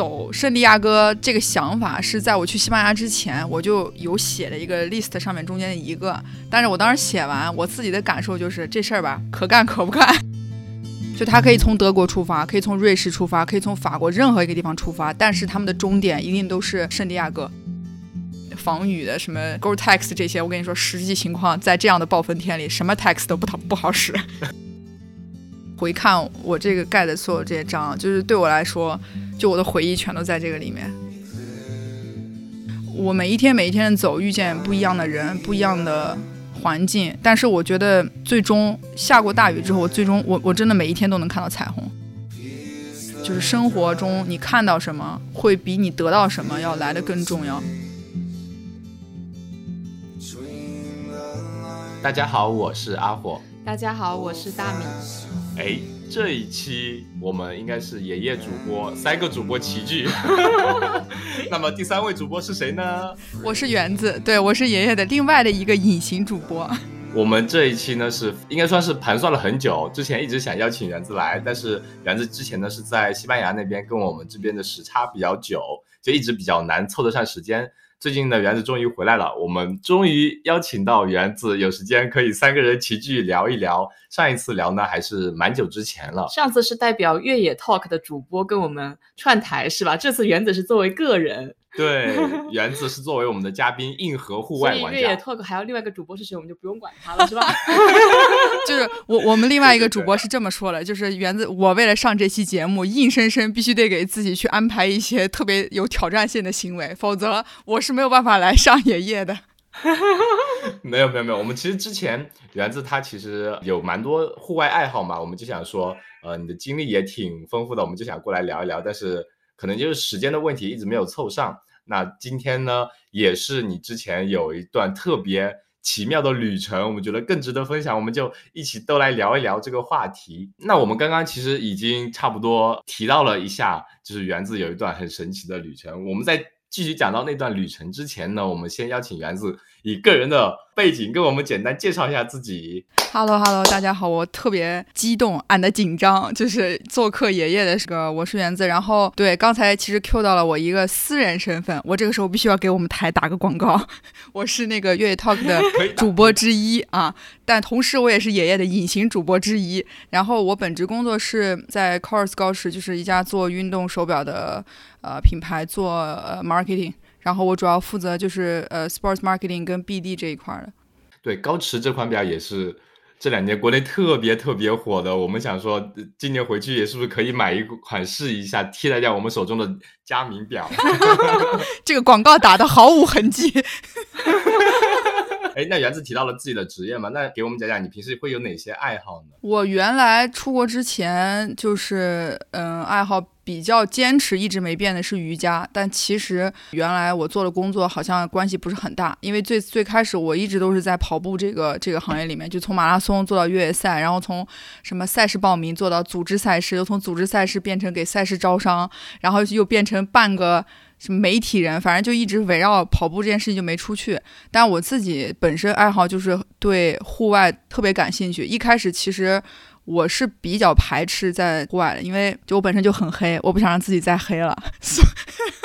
走圣地亚哥这个想法是在我去西班牙之前，我就有写了一个 list 上面中间的一个，但是我当时写完，我自己的感受就是这事儿吧，可干可不干。就他可以从德国出发，可以从瑞士出发，可以从法国任何一个地方出发，但是他们的终点一定都是圣地亚哥。防雨的什么 Gortex 这些，我跟你说，实际情况在这样的暴风天里，什么 Tex 都不好不好使。回看我这个盖的所有这些章，就是对我来说，就我的回忆全都在这个里面。我每一天每一天的走，遇见不一样的人，不一样的环境。但是我觉得，最终下过大雨之后，我最终我我真的每一天都能看到彩虹。就是生活中你看到什么，会比你得到什么要来的更重要。大家好，我是阿火。大家好，我是大米。哎，这一期我们应该是爷爷主播，三个主播齐聚。那么第三位主播是谁呢？我是园子，对我是爷爷的另外的一个隐形主播。我们这一期呢是应该算是盘算了很久，之前一直想邀请园子来，但是园子之前呢是在西班牙那边，跟我们这边的时差比较久，就一直比较难凑得上时间。最近呢，园子终于回来了，我们终于邀请到园子，有时间可以三个人齐聚聊一聊。上一次聊呢，还是蛮久之前了。上次是代表越野 Talk 的主播跟我们串台是吧？这次园子是作为个人。对，园子是作为我们的嘉宾，硬核户外玩家。越野 talk 还有另外一个主播是谁，我们就不用管他了，是吧？就是我，我们另外一个主播是这么说的，就是园子，我为了上这期节目，硬生生必须得给自己去安排一些特别有挑战性的行为，否则我是没有办法来上爷爷的。没有没有没有，我们其实之前园子他其实有蛮多户外爱好嘛，我们就想说，呃，你的经历也挺丰富的，我们就想过来聊一聊，但是。可能就是时间的问题，一直没有凑上。那今天呢，也是你之前有一段特别奇妙的旅程，我们觉得更值得分享，我们就一起都来聊一聊这个话题。那我们刚刚其实已经差不多提到了一下，就是园子有一段很神奇的旅程。我们在继续讲到那段旅程之前呢，我们先邀请园子以个人的。背景跟我们简单介绍一下自己。Hello，Hello，大家好，我特别激动，俺的紧张，就是做客爷爷的这个，我是园子。然后对，刚才其实 Q 到了我一个私人身份，我这个时候必须要给我们台打个广告，我是那个越野 Talk 的 主播之一啊，但同时我也是爷爷的隐形主播之一。然后我本职工作是在 Course 高驰，就是一家做运动手表的呃品牌做呃 marketing。然后我主要负责就是呃 sports marketing 跟 BD 这一块的。对，高驰这款表也是这两年国内特别特别火的。我们想说，今年回去也是不是可以买一款试一下，替代掉我们手中的佳明表？这个广告打的毫无痕迹。哎，那园子提到了自己的职业嘛？那给我们讲讲你平时会有哪些爱好呢？我原来出国之前就是嗯，爱好比较坚持一直没变的是瑜伽，但其实原来我做的工作好像关系不是很大，因为最最开始我一直都是在跑步这个这个行业里面，就从马拉松做到越野赛，然后从什么赛事报名做到组织赛事，又从组织赛事变成给赛事招商，然后又变成半个。什么媒体人，反正就一直围绕跑步这件事情就没出去。但我自己本身爱好就是对户外特别感兴趣。一开始其实我是比较排斥在户外的，因为就我本身就很黑，我不想让自己再黑了。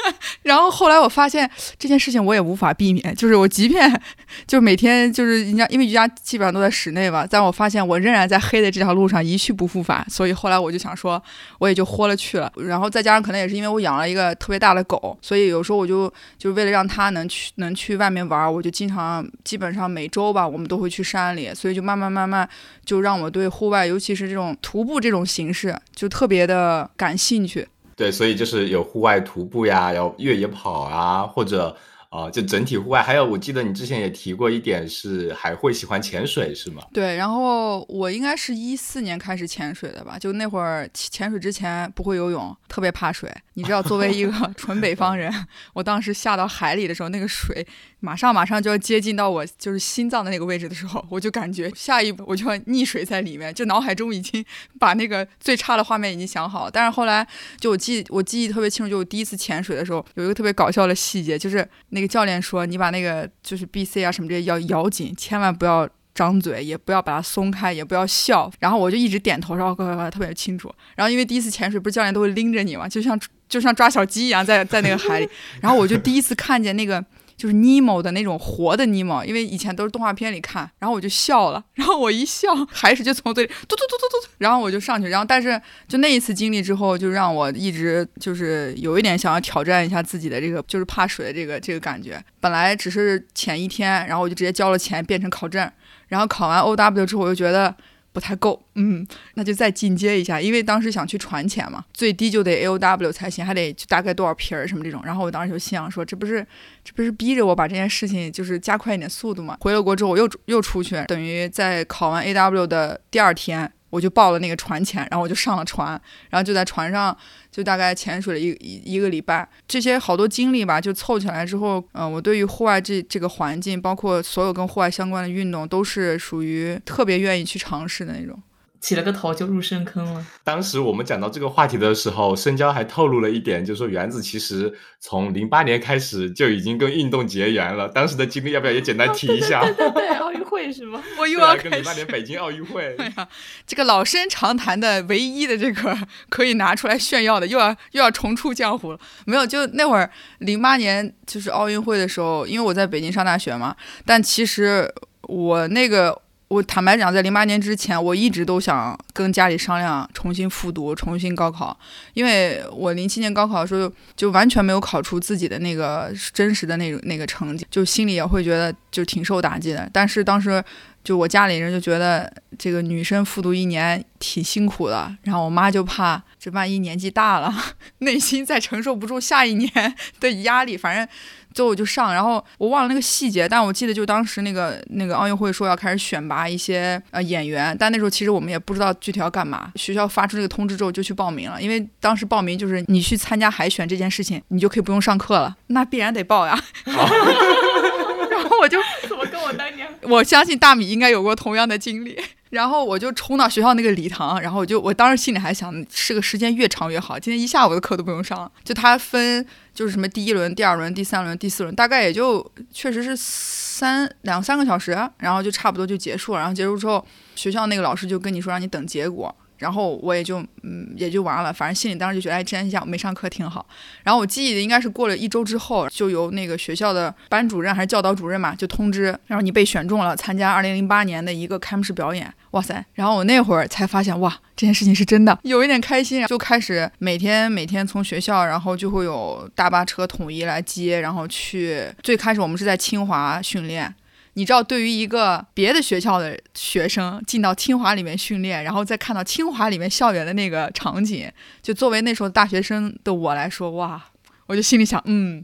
然后后来我发现这件事情我也无法避免，就是我即便就每天就是人家因为瑜伽基本上都在室内吧，但我发现我仍然在黑的这条路上一去不复返，所以后来我就想说我也就豁了去了。然后再加上可能也是因为我养了一个特别大的狗，所以有时候我就就为了让它能去能去外面玩，我就经常基本上每周吧我们都会去山里，所以就慢慢慢慢就让我对户外，尤其是这种徒步这种形式就特别的感兴趣。对，所以就是有户外徒步呀，有越野跑啊，或者啊，就整体户外。还有，我记得你之前也提过一点，是还会喜欢潜水，是吗？对，然后我应该是一四年开始潜水的吧，就那会儿潜水之前不会游泳，特别怕水。你知道，作为一个 纯北方人，我当时下到海里的时候，那个水。马上马上就要接近到我就是心脏的那个位置的时候，我就感觉下一步我就要溺水在里面，就脑海中已经 把那个最差的画面已经想好。但是后来就我记我记忆特别清楚，就我第一次潜水的时候，有一个特别搞笑的细节，就是那个教练说你把那个就是 B C 啊什么这些要咬紧，千万不要张嘴，也不要把它松开，也不要笑。然后我就一直点头，然后特别清楚。然后因为第一次潜水，不是教练都会拎着你嘛，就像就像抓小鸡一样，在在那个海里。然后我就第一次看见那个。就是尼莫的那种活的尼莫，因为以前都是动画片里看，然后我就笑了，然后我一笑，海水就从嘴里嘟嘟嘟嘟嘟，然后我就上去，然后但是就那一次经历之后，就让我一直就是有一点想要挑战一下自己的这个就是怕水的这个这个感觉。本来只是潜一天，然后我就直接交了钱变成考证，然后考完 O W 之后，我就觉得。不太够，嗯，那就再进阶一下，因为当时想去传钱嘛，最低就得 A O W 才行，还得大概多少瓶儿什么这种。然后我当时就心想说，这不是这不是逼着我把这件事情就是加快一点速度嘛？回了国之后，我又又出去，等于在考完 A W 的第二天。我就报了那个船钱，然后我就上了船，然后就在船上就大概潜水了一一一个礼拜，这些好多经历吧，就凑起来之后，嗯，我对于户外这这个环境，包括所有跟户外相关的运动，都是属于特别愿意去尝试的那种。起了个头就入深坑了。当时我们讲到这个话题的时候，深交还透露了一点，就是说原子其实从零八年开始就已经跟运动结缘了。当时的经历要不要也简单提一下？对对对，奥运会是吗？我又要跟零八年北京奥运会。哎呀，这个老生常谈的唯一的这个可以拿出来炫耀的，又要又要重出江湖了。没有，就那会儿零八年就是奥运会的时候，因为我在北京上大学嘛，但其实我那个。我坦白讲，在零八年之前，我一直都想跟家里商量重新复读、重新高考，因为我零七年高考的时候就完全没有考出自己的那个真实的那种那个成绩，就心里也会觉得就挺受打击的。但是当时就我家里人就觉得这个女生复读一年挺辛苦的，然后我妈就怕这万一年纪大了，内心再承受不住下一年的压力，反正。最后我就上，然后我忘了那个细节，但我记得就当时那个那个奥运会说要开始选拔一些呃演员，但那时候其实我们也不知道具体要干嘛。学校发出这个通知之后就去报名了，因为当时报名就是你去参加海选这件事情，你就可以不用上课了，那必然得报呀。然后我就怎么 跟我当年，我相信大米应该有过同样的经历。然后我就冲到学校那个礼堂，然后我就我当时心里还想，是个时间越长越好，今天一下午的课都不用上。就他分就是什么第一轮、第二轮、第三轮、第四轮，大概也就确实是三两三个小时，然后就差不多就结束了。然后结束之后，学校那个老师就跟你说让你等结果。然后我也就嗯也就完了，反正心里当时就觉得，哎，之前下午没上课挺好。然后我记忆的应该是过了一周之后，就由那个学校的班主任还是教导主任嘛，就通知，然后你被选中了参加二零零八年的一个开幕式表演。哇塞！然后我那会儿才发现，哇，这件事情是真的，有一点开心，就开始每天每天从学校，然后就会有大巴车统一来接，然后去。最开始我们是在清华训练。你知道，对于一个别的学校的学生进到清华里面训练，然后再看到清华里面校园的那个场景，就作为那时候大学生的我来说，哇，我就心里想，嗯，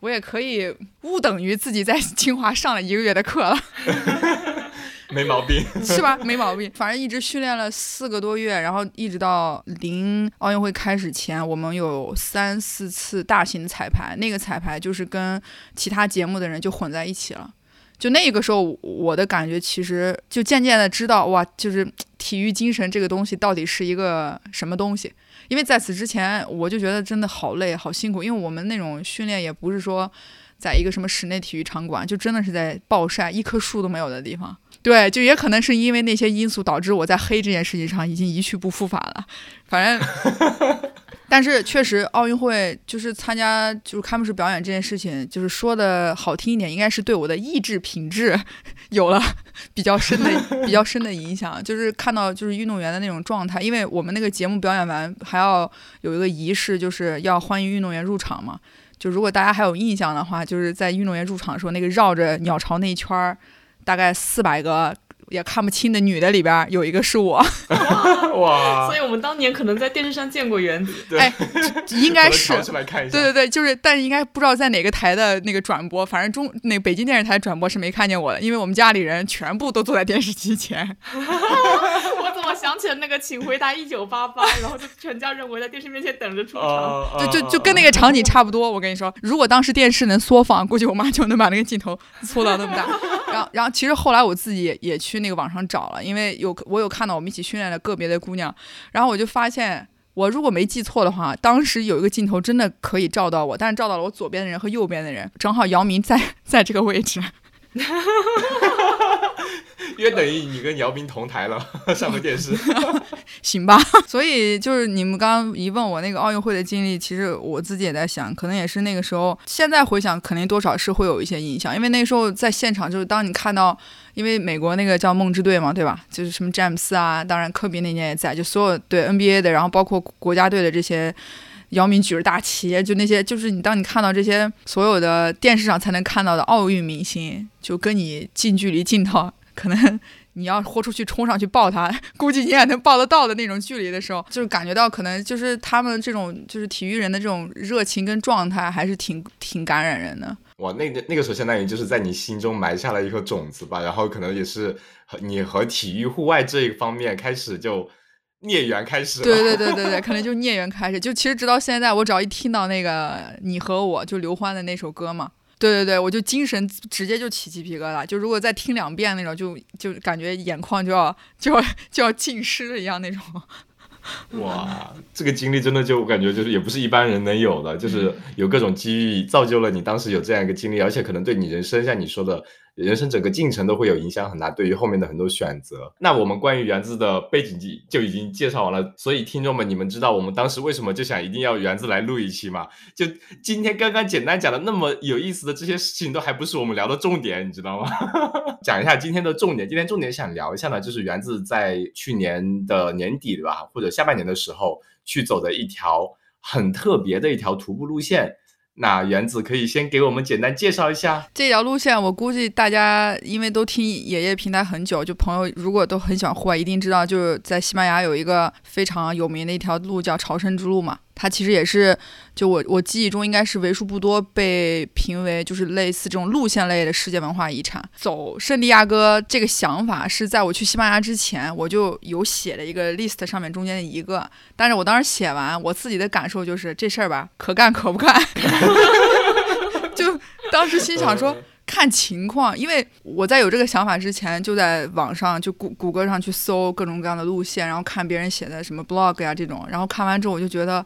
我也可以不等于自己在清华上了一个月的课了，没毛病，是吧？没毛病。反正一直训练了四个多月，然后一直到零奥运会开始前，我们有三四次大型彩排，那个彩排就是跟其他节目的人就混在一起了。就那个时候，我的感觉其实就渐渐的知道，哇，就是体育精神这个东西到底是一个什么东西。因为在此之前，我就觉得真的好累、好辛苦，因为我们那种训练也不是说在一个什么室内体育场馆，就真的是在暴晒、一棵树都没有的地方。对，就也可能是因为那些因素导致我在黑这件事情上已经一去不复返了。反正。但是确实，奥运会就是参加就是开幕式表演这件事情，就是说的好听一点，应该是对我的意志品质有了比较深的、比较深的影响。就是看到就是运动员的那种状态，因为我们那个节目表演完还要有一个仪式，就是要欢迎运动员入场嘛。就如果大家还有印象的话，就是在运动员入场的时候，那个绕着鸟巢那一圈儿，大概四百个。也看不清的女的里边有一个是我，哇！所以我们当年可能在电视上见过原子，哎，应该是，对对对，就是，但是应该不知道在哪个台的那个转播，反正中那北京电视台转播是没看见我的，因为我们家里人全部都坐在电视机前。想起了那个《请回答一九八八》，然后就全家人围在电视面前等着出场，就就就跟那个场景差不多。我跟你说，如果当时电视能缩放，估计我妈就能把那个镜头缩到那么大。然后，然后其实后来我自己也去。那个网上找了，因为有我有看到我们一起训练的个别的姑娘，然后我就发现，我如果没记错的话，当时有一个镜头真的可以照到我，但是照到了我左边的人和右边的人，正好姚明在 在这个位置，约等于你跟姚明同台了，上个电视。行吧，所以就是你们刚刚一问我那个奥运会的经历，其实我自己也在想，可能也是那个时候，现在回想肯定多少是会有一些印象，因为那时候在现场，就是当你看到，因为美国那个叫梦之队嘛，对吧？就是什么詹姆斯啊，当然科比那年也在，就所有对 NBA 的，然后包括国家队的这些。姚明举着大旗，就那些，就是你当你看到这些所有的电视上才能看到的奥运明星，就跟你近距离近到可能 你要豁出去冲上去抱他，估计你也能抱得到的那种距离的时候，就是感觉到可能就是他们这种就是体育人的这种热情跟状态还是挺挺感染人的。哇，那个那个时候相当于就是在你心中埋下了一颗种子吧，然后可能也是你和体育户外这一方面开始就。孽缘开始，对对对 对对，可能就孽缘开始。就其实直到现在，我只要一听到那个你和我就刘欢的那首歌嘛，对对对，我就精神直接就起鸡皮疙瘩。就如果再听两遍那种，就就感觉眼眶就要就要就要浸湿了一样那种。哇，这个经历真的就我感觉就是也不是一般人能有的，就是有各种机遇造就了你当时有这样一个经历，而且可能对你人生像你说的。人生整个进程都会有影响很大，对于后面的很多选择。那我们关于园子的背景记就已经介绍完了，所以听众们，你们知道我们当时为什么就想一定要园子来录一期吗？就今天刚刚简单讲的那么有意思的这些事情，都还不是我们聊的重点，你知道吗？讲一下今天的重点，今天重点想聊一下呢，就是园子在去年的年底吧，或者下半年的时候去走的一条很特别的一条徒步路线。那原子可以先给我们简单介绍一下这条路线。我估计大家因为都听爷爷平台很久，就朋友如果都很喜欢户外，一定知道就是在西班牙有一个非常有名的一条路叫朝圣之路嘛。它其实也是，就我我记忆中应该是为数不多被评为就是类似这种路线类的世界文化遗产。走圣地亚哥这个想法是在我去西班牙之前我就有写了一个 list 上面中间的一个，但是我当时写完我自己的感受就是这事儿吧可干可不干，就当时心想说看情况，因为我在有这个想法之前就在网上就谷谷歌上去搜各种各样的路线，然后看别人写的什么 blog 呀这种，然后看完之后我就觉得。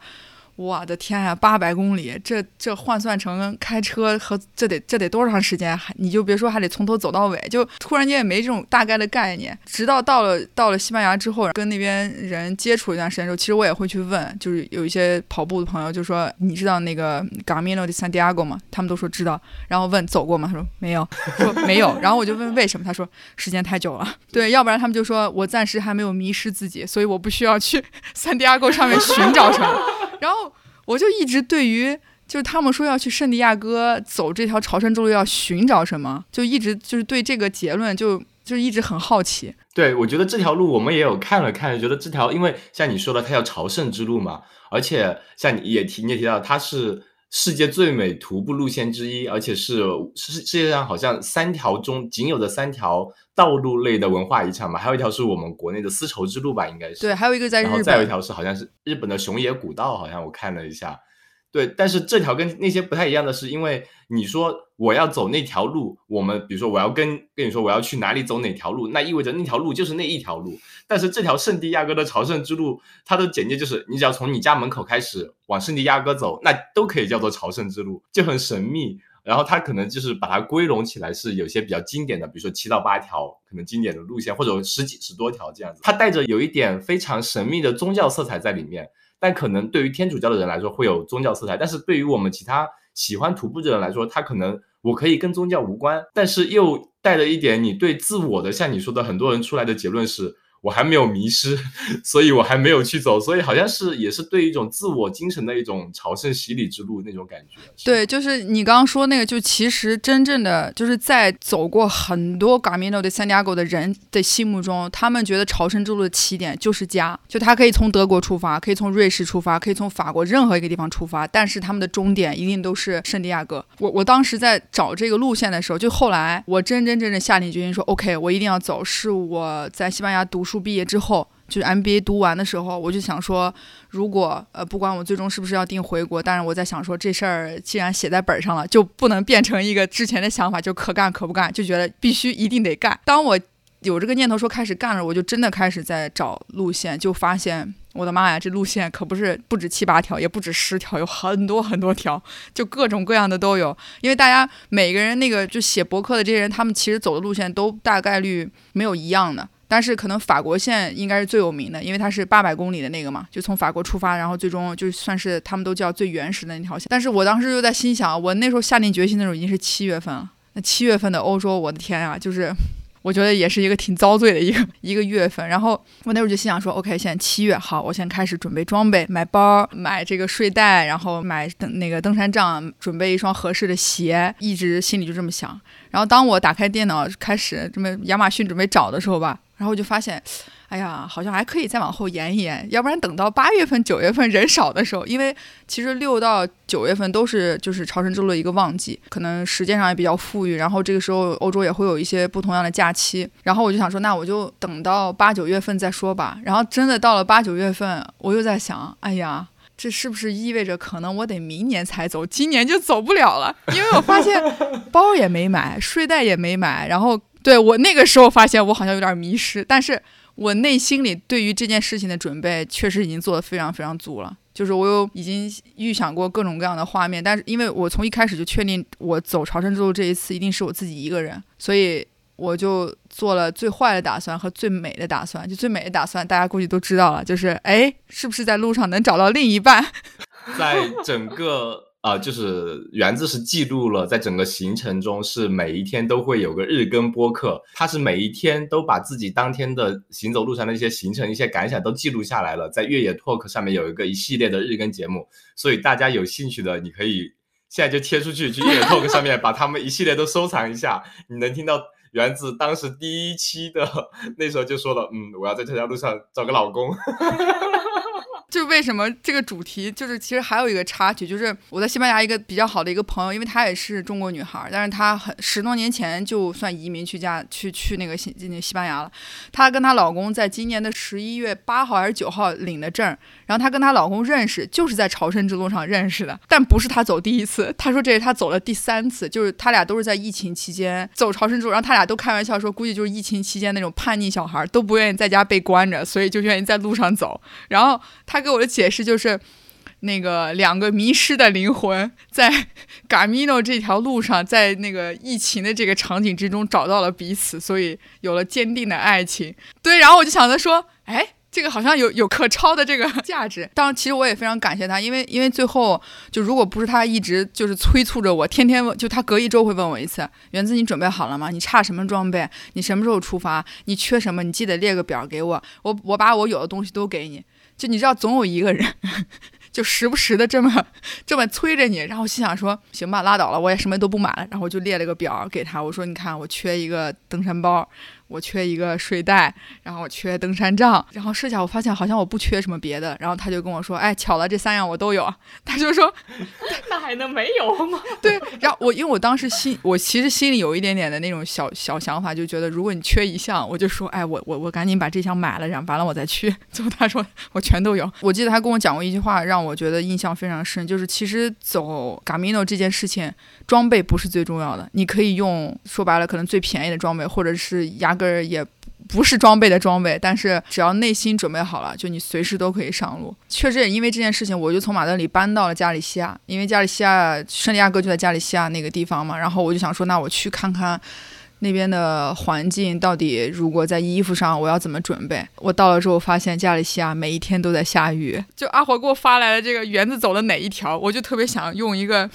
我的天呀，八百公里，这这换算成开车和这得这得多长时间？还你就别说还得从头走到尾，就突然间也没这种大概的概念。直到到了到了西班牙之后，跟那边人接触一段时间之后，其实我也会去问，就是有一些跑步的朋友就说：“你知道那个 Camino de Santiago 吗？”他们都说知道。然后问走过吗？他说没有，说没有。然后我就问为什么？他说时间太久了。对，要不然他们就说我暂时还没有迷失自己，所以我不需要去 Santiago 上面寻找什么。然后我就一直对于，就是他们说要去圣地亚哥走这条朝圣之路要寻找什么，就一直就是对这个结论就就一直很好奇。对，我觉得这条路我们也有看了看，觉得这条因为像你说的，它叫朝圣之路嘛，而且像你也提你也提到，它是世界最美徒步路线之一，而且是世世界上好像三条中仅有的三条。道路类的文化遗产吧，还有一条是我们国内的丝绸之路吧，应该是。对，还有一个在日本。然后再有一条是好像是日本的熊野古道，好像我看了一下。对，但是这条跟那些不太一样的是，因为你说我要走那条路，我们比如说我要跟跟你说我要去哪里走哪条路，那意味着那条路就是那一条路。但是这条圣地亚哥的朝圣之路，它的简介就是你只要从你家门口开始往圣地亚哥走，那都可以叫做朝圣之路，就很神秘。然后它可能就是把它归拢起来，是有些比较经典的，比如说七到八条可能经典的路线，或者十几十多条这样子。它带着有一点非常神秘的宗教色彩在里面，但可能对于天主教的人来说会有宗教色彩，但是对于我们其他喜欢徒步的人来说，他可能我可以跟宗教无关，但是又带着一点你对自我的，像你说的，很多人出来的结论是。我还没有迷失，所以我还没有去走，所以好像是也是对一种自我精神的一种朝圣洗礼之路那种感觉。对，就是你刚刚说那个，就其实真正的就是在走过很多 Camino de Santiago 的人的心目中，他们觉得朝圣之路的起点就是家，就他可以从德国出发，可以从瑞士出发，可以从法国任何一个地方出发，但是他们的终点一定都是圣地亚哥。我我当时在找这个路线的时候，就后来我真真正正下定决心说，OK，我一定要走，是我在西班牙读书。毕业之后，就是 MBA 读完的时候，我就想说，如果呃，不管我最终是不是要定回国，但是我在想说，这事儿既然写在本上了，就不能变成一个之前的想法，就可干可不干，就觉得必须一定得干。当我有这个念头说开始干了，我就真的开始在找路线，就发现我的妈呀，这路线可不是不止七八条，也不止十条，有很多很多条，就各种各样的都有。因为大家每个人那个就写博客的这些人，他们其实走的路线都大概率没有一样的。但是可能法国线应该是最有名的，因为它是八百公里的那个嘛，就从法国出发，然后最终就算是他们都叫最原始的那条线。但是我当时就在心想，我那时候下定决心的时候已经是七月份了。那七月份的欧洲，我的天啊，就是。我觉得也是一个挺遭罪的一个一个月份，然后我那会儿就心想说，OK，现在七月，好，我先开始准备装备，买包，买这个睡袋，然后买登那个登山杖，准备一双合适的鞋，一直心里就这么想。然后当我打开电脑开始这么亚马逊准备找的时候吧，然后我就发现。哎呀，好像还可以再往后延一延，要不然等到八月份、九月份人少的时候，因为其实六到九月份都是就是朝圣之路的一个旺季，可能时间上也比较富裕，然后这个时候欧洲也会有一些不同样的假期，然后我就想说，那我就等到八九月份再说吧。然后真的到了八九月份，我又在想，哎呀，这是不是意味着可能我得明年才走，今年就走不了了？因为我发现包也没买，睡袋也没买，然后对我那个时候发现我好像有点迷失，但是。我内心里对于这件事情的准备确实已经做得非常非常足了，就是我有已经预想过各种各样的画面，但是因为我从一开始就确定我走朝圣之路这一次一定是我自己一个人，所以我就做了最坏的打算和最美的打算。就最美的打算，大家估计都知道了，就是哎，是不是在路上能找到另一半？在整个。啊，就是园子是记录了，在整个行程中是每一天都会有个日更播客，他是每一天都把自己当天的行走路上的一些行程、一些感想都记录下来了，在越野 Talk 上面有一个一系列的日更节目，所以大家有兴趣的，你可以现在就贴出去，去越野 Talk 上面把他们一系列都收藏一下，你能听到园子当时第一期的 那时候就说了，嗯，我要在这条路上找个老公。就为什么这个主题就是其实还有一个插曲，就是我在西班牙一个比较好的一个朋友，因为她也是中国女孩，但是她很十多年前就算移民去加去去那个西那西班牙了。她跟她老公在今年的十一月八号还是九号领的证，然后她跟她老公认识就是在朝圣之路上认识的，但不是她走第一次，她说这是她走了第三次，就是他俩都是在疫情期间走朝圣之路，然后他俩都开玩笑说，估计就是疫情期间那种叛逆小孩都不愿意在家被关着，所以就愿意在路上走，然后他。给我的解释就是，那个两个迷失的灵魂在 Gamino 这条路上，在那个疫情的这个场景之中找到了彼此，所以有了坚定的爱情。对，然后我就想着说，哎，这个好像有有可抄的这个价值。当然，其实我也非常感谢他，因为因为最后就如果不是他一直就是催促着我，天天问就他隔一周会问我一次，原子你准备好了吗？你差什么装备？你什么时候出发？你缺什么？你记得列个表给我，我我把我有的东西都给你。就你知道，总有一个人，就时不时的这么 这么催着你，然后心想说，行吧，拉倒了，我也什么都不买了，然后我就列了个表给他，我说，你看，我缺一个登山包。我缺一个睡袋，然后我缺登山杖，然后试下我发现好像我不缺什么别的，然后他就跟我说，哎，巧了，这三样我都有。他就说，那还能没有吗？对，然后我因为我当时心，我其实心里有一点点的那种小小想法，就觉得如果你缺一项，我就说，哎，我我我赶紧把这项买了，然后完了我再去。最后他说我全都有。我记得他跟我讲过一句话，让我觉得印象非常深，就是其实走 Gamino 这件事情，装备不是最重要的，你可以用说白了可能最便宜的装备，或者是压。根儿也不是装备的装备，但是只要内心准备好了，就你随时都可以上路。确实也因为这件事情，我就从马德里搬到了加利西亚，因为加利西亚圣地亚哥就在加利西亚那个地方嘛。然后我就想说，那我去看看那边的环境到底，如果在衣服上我要怎么准备。我到了之后发现加利西亚每一天都在下雨。就阿火给我发来的这个园子走的哪一条，我就特别想用一个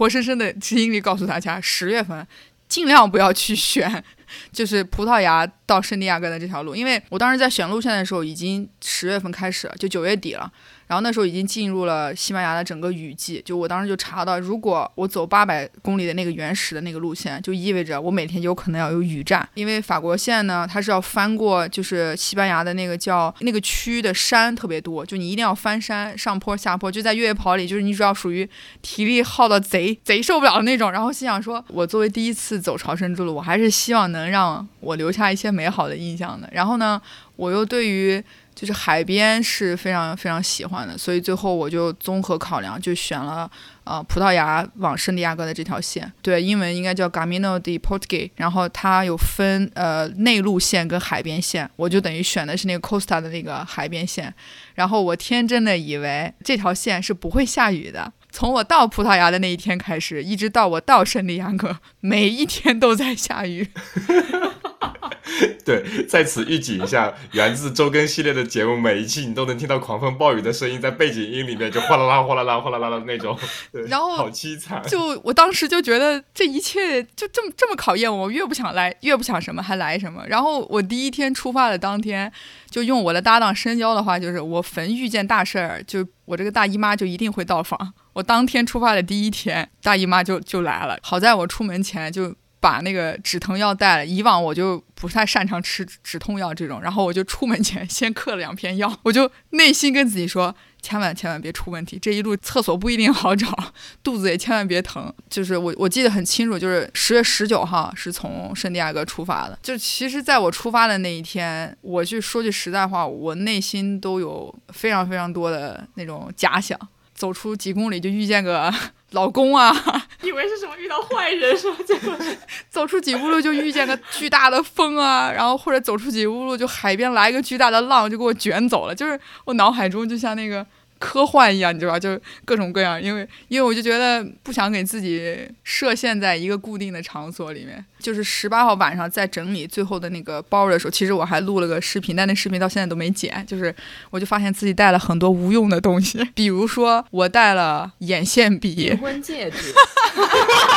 活生生的经历告诉大家：十月份尽量不要去选。就是葡萄牙到圣地亚哥的这条路，因为我当时在选路线的时候，已经十月份开始了，就九月底了。然后那时候已经进入了西班牙的整个雨季，就我当时就查到，如果我走八百公里的那个原始的那个路线，就意味着我每天有可能要有雨战，因为法国线呢，它是要翻过就是西班牙的那个叫那个区的山特别多，就你一定要翻山上坡下坡，就在越野跑里，就是你主要属于体力耗到贼贼受不了的那种。然后心想说，我作为第一次走朝圣之路，我还是希望能让我留下一些美好的印象的。然后呢，我又对于。就是海边是非常非常喜欢的，所以最后我就综合考量，就选了呃葡萄牙往圣地亚哥的这条线。对，英文应该叫 Camino de Portugal，然后它有分呃内陆线跟海边线，我就等于选的是那个 Costa 的那个海边线。然后我天真的以为这条线是不会下雨的。从我到葡萄牙的那一天开始，一直到我到圣地亚哥，每一天都在下雨。对，在此预警一下，源自周更系列的节目，每一期你都能听到狂风暴雨的声音，在背景音里面就哗啦啦、哗啦啦、哗啦啦的那种。对，然后好凄惨。就我当时就觉得这一切就这么这么考验我，越不想来，越不想什么，还来什么。然后我第一天出发的当天，就用我的搭档深交的话，就是我逢遇见大事儿，就我这个大姨妈就一定会到访。我当天出发的第一天，大姨妈就就来了。好在我出门前就。把那个止疼药带了，以往我就不太擅长吃止痛药这种，然后我就出门前 先嗑了两片药，我就内心跟自己说，千万千万别出问题，这一路厕所不一定好找，肚子也千万别疼。就是我我记得很清楚，就是十月十九号是从圣地亚哥出发的，就其实在我出发的那一天，我去说句实在话，我内心都有非常非常多的那种假想，走出几公里就遇见个。老公啊，以为是什么遇到坏人是吧？结果 走出几步路就遇见个巨大的风啊，然后或者走出几步路就海边来一个巨大的浪就给我卷走了，就是我脑海中就像那个。科幻一样，你知道吧？就各种各样，因为因为我就觉得不想给自己设限在一个固定的场所里面。就是十八号晚上在整理最后的那个包的时候，其实我还录了个视频，但那视频到现在都没剪。就是我就发现自己带了很多无用的东西，比如说我带了眼线笔、结婚戒指，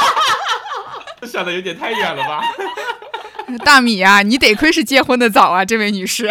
想的有点太远了吧？大米啊，你得亏是结婚的早啊，这位女士。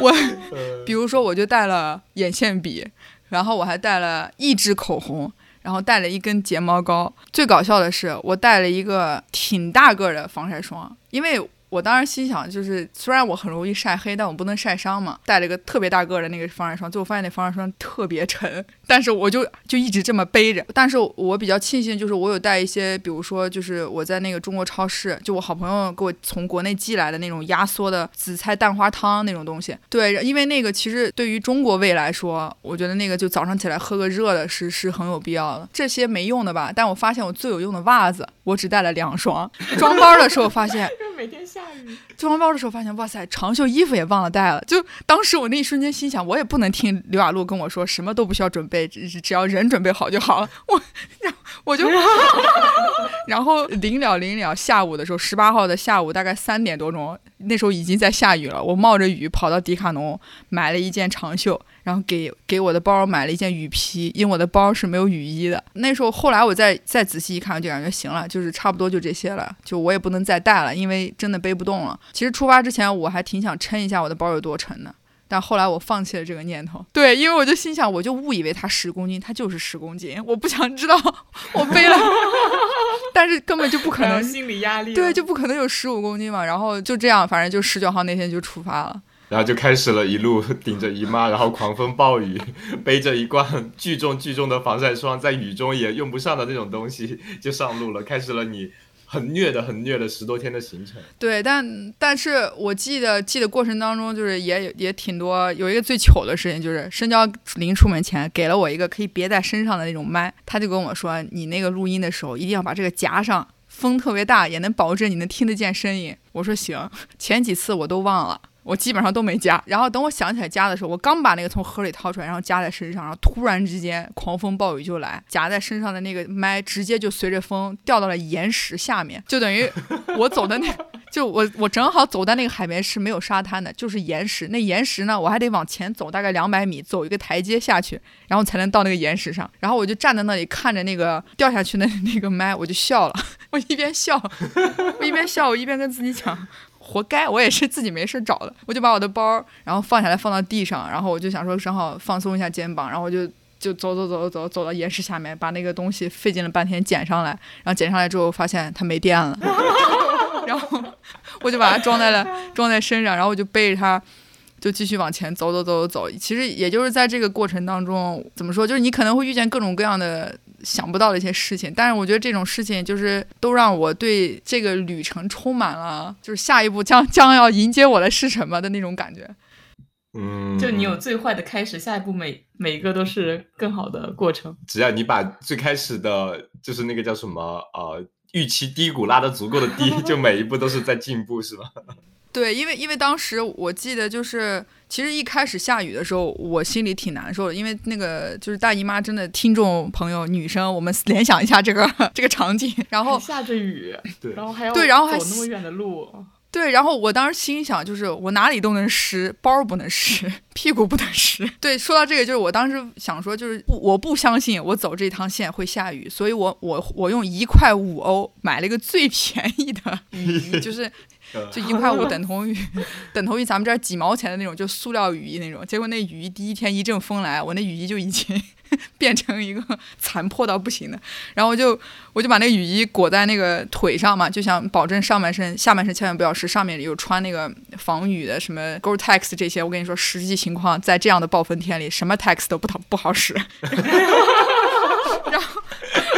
我，比如说，我就带了眼线笔，然后我还带了一支口红，然后带了一根睫毛膏。最搞笑的是，我带了一个挺大个的防晒霜，因为。我当时心想，就是虽然我很容易晒黑，但我不能晒伤嘛。带了一个特别大个的那个防晒霜，最后发现那防晒霜特别沉，但是我就就一直这么背着。但是我比较庆幸，就是我有带一些，比如说，就是我在那个中国超市，就我好朋友给我从国内寄来的那种压缩的紫菜蛋花汤那种东西。对，因为那个其实对于中国胃来说，我觉得那个就早上起来喝个热的是是很有必要的。这些没用的吧？但我发现我最有用的袜子，我只带了两双。装包的时候发现。每天下雨，装包的时候发现，哇塞，长袖衣服也忘了带了。就当时我那一瞬间心想，我也不能听刘雅璐跟我说什么都不需要准备，只只要人准备好就好了。我然，我就 然后临了临了，下午的时候，十八号的下午大概三点多钟，那时候已经在下雨了。我冒着雨跑到迪卡侬买了一件长袖。然后给给我的包买了一件雨披，因为我的包是没有雨衣的。那时候后来我再再仔细一看，就感觉行了，就是差不多就这些了，就我也不能再带了，因为真的背不动了。其实出发之前我还挺想称一下我的包有多沉的，但后来我放弃了这个念头。对，因为我就心想，我就误以为它十公斤，它就是十公斤，我不想知道我背了，但是根本就不可能，心理压力，对，就不可能有十五公斤嘛。然后就这样，反正就十九号那天就出发了。然后就开始了一路顶着姨妈，然后狂风暴雨，背着一罐巨重巨重的防晒霜，在雨中也用不上的那种东西 就上路了，开始了你很虐的、很虐的十多天的行程。对，但但是我记得记得过程当中，就是也也挺多，有一个最糗的事情，就是深交临出门前给了我一个可以别在身上的那种麦，他就跟我说，你那个录音的时候一定要把这个夹上，风特别大，也能保证你能听得见声音。我说行，前几次我都忘了。我基本上都没加，然后等我想起来加的时候，我刚把那个从盒里掏出来，然后夹在身上，然后突然之间狂风暴雨就来，夹在身上的那个麦直接就随着风掉到了岩石下面，就等于我走的那，就我我正好走在那个海边是没有沙滩的，就是岩石。那岩石呢，我还得往前走大概两百米，走一个台阶下去，然后才能到那个岩石上。然后我就站在那里看着那个掉下去的 那个麦，我就笑了，我一边笑，我一边笑，我一边跟自己讲。活该，我也是自己没事找的。我就把我的包，然后放下来放到地上，然后我就想说正好放松一下肩膀，然后我就就走走走走走到岩石下面，把那个东西费劲了半天捡上来，然后捡上来之后发现它没电了，然后我就把它装在了装在身上，然后我就背着它就继续往前走走走走走。其实也就是在这个过程当中，怎么说，就是你可能会遇见各种各样的。想不到的一些事情。但是我觉得这种事情就是都让我对这个旅程充满了，就是下一步将将要迎接我的是什么的那种感觉。嗯，就你有最坏的开始，下一步每每一个都是更好的过程。只要你把最开始的，就是那个叫什么呃预期低谷拉得足够的低，就每一步都是在进步，是吧？对，因为因为当时我记得就是，其实一开始下雨的时候，我心里挺难受的，因为那个就是大姨妈真的，听众朋友女生，我们 联想一下这个这个场景，然后下着雨，对然后还要对然后还走那么远的路，对，然后我当时心想，就是我哪里都能湿，包不能湿，屁股不能湿。对，说到这个，就是我当时想说，就是不，我不相信我走这趟线会下雨，所以我我我用一块五欧买了一个最便宜的雨衣，就是就一块五 等同于等同于咱们这儿几毛钱的那种，就塑料雨衣那种。结果那雨衣第一天一阵风来，我那雨衣就已经 变成一个残破到不行的。然后我就我就把那雨衣裹在那个腿上嘛，就想保证上半身下半身千万不要湿，上面有穿那个防雨的什么 Gore-Tex 这些。我跟你说，实际情况在这样的暴风天里，什么 Tex 都不好不好使。然后，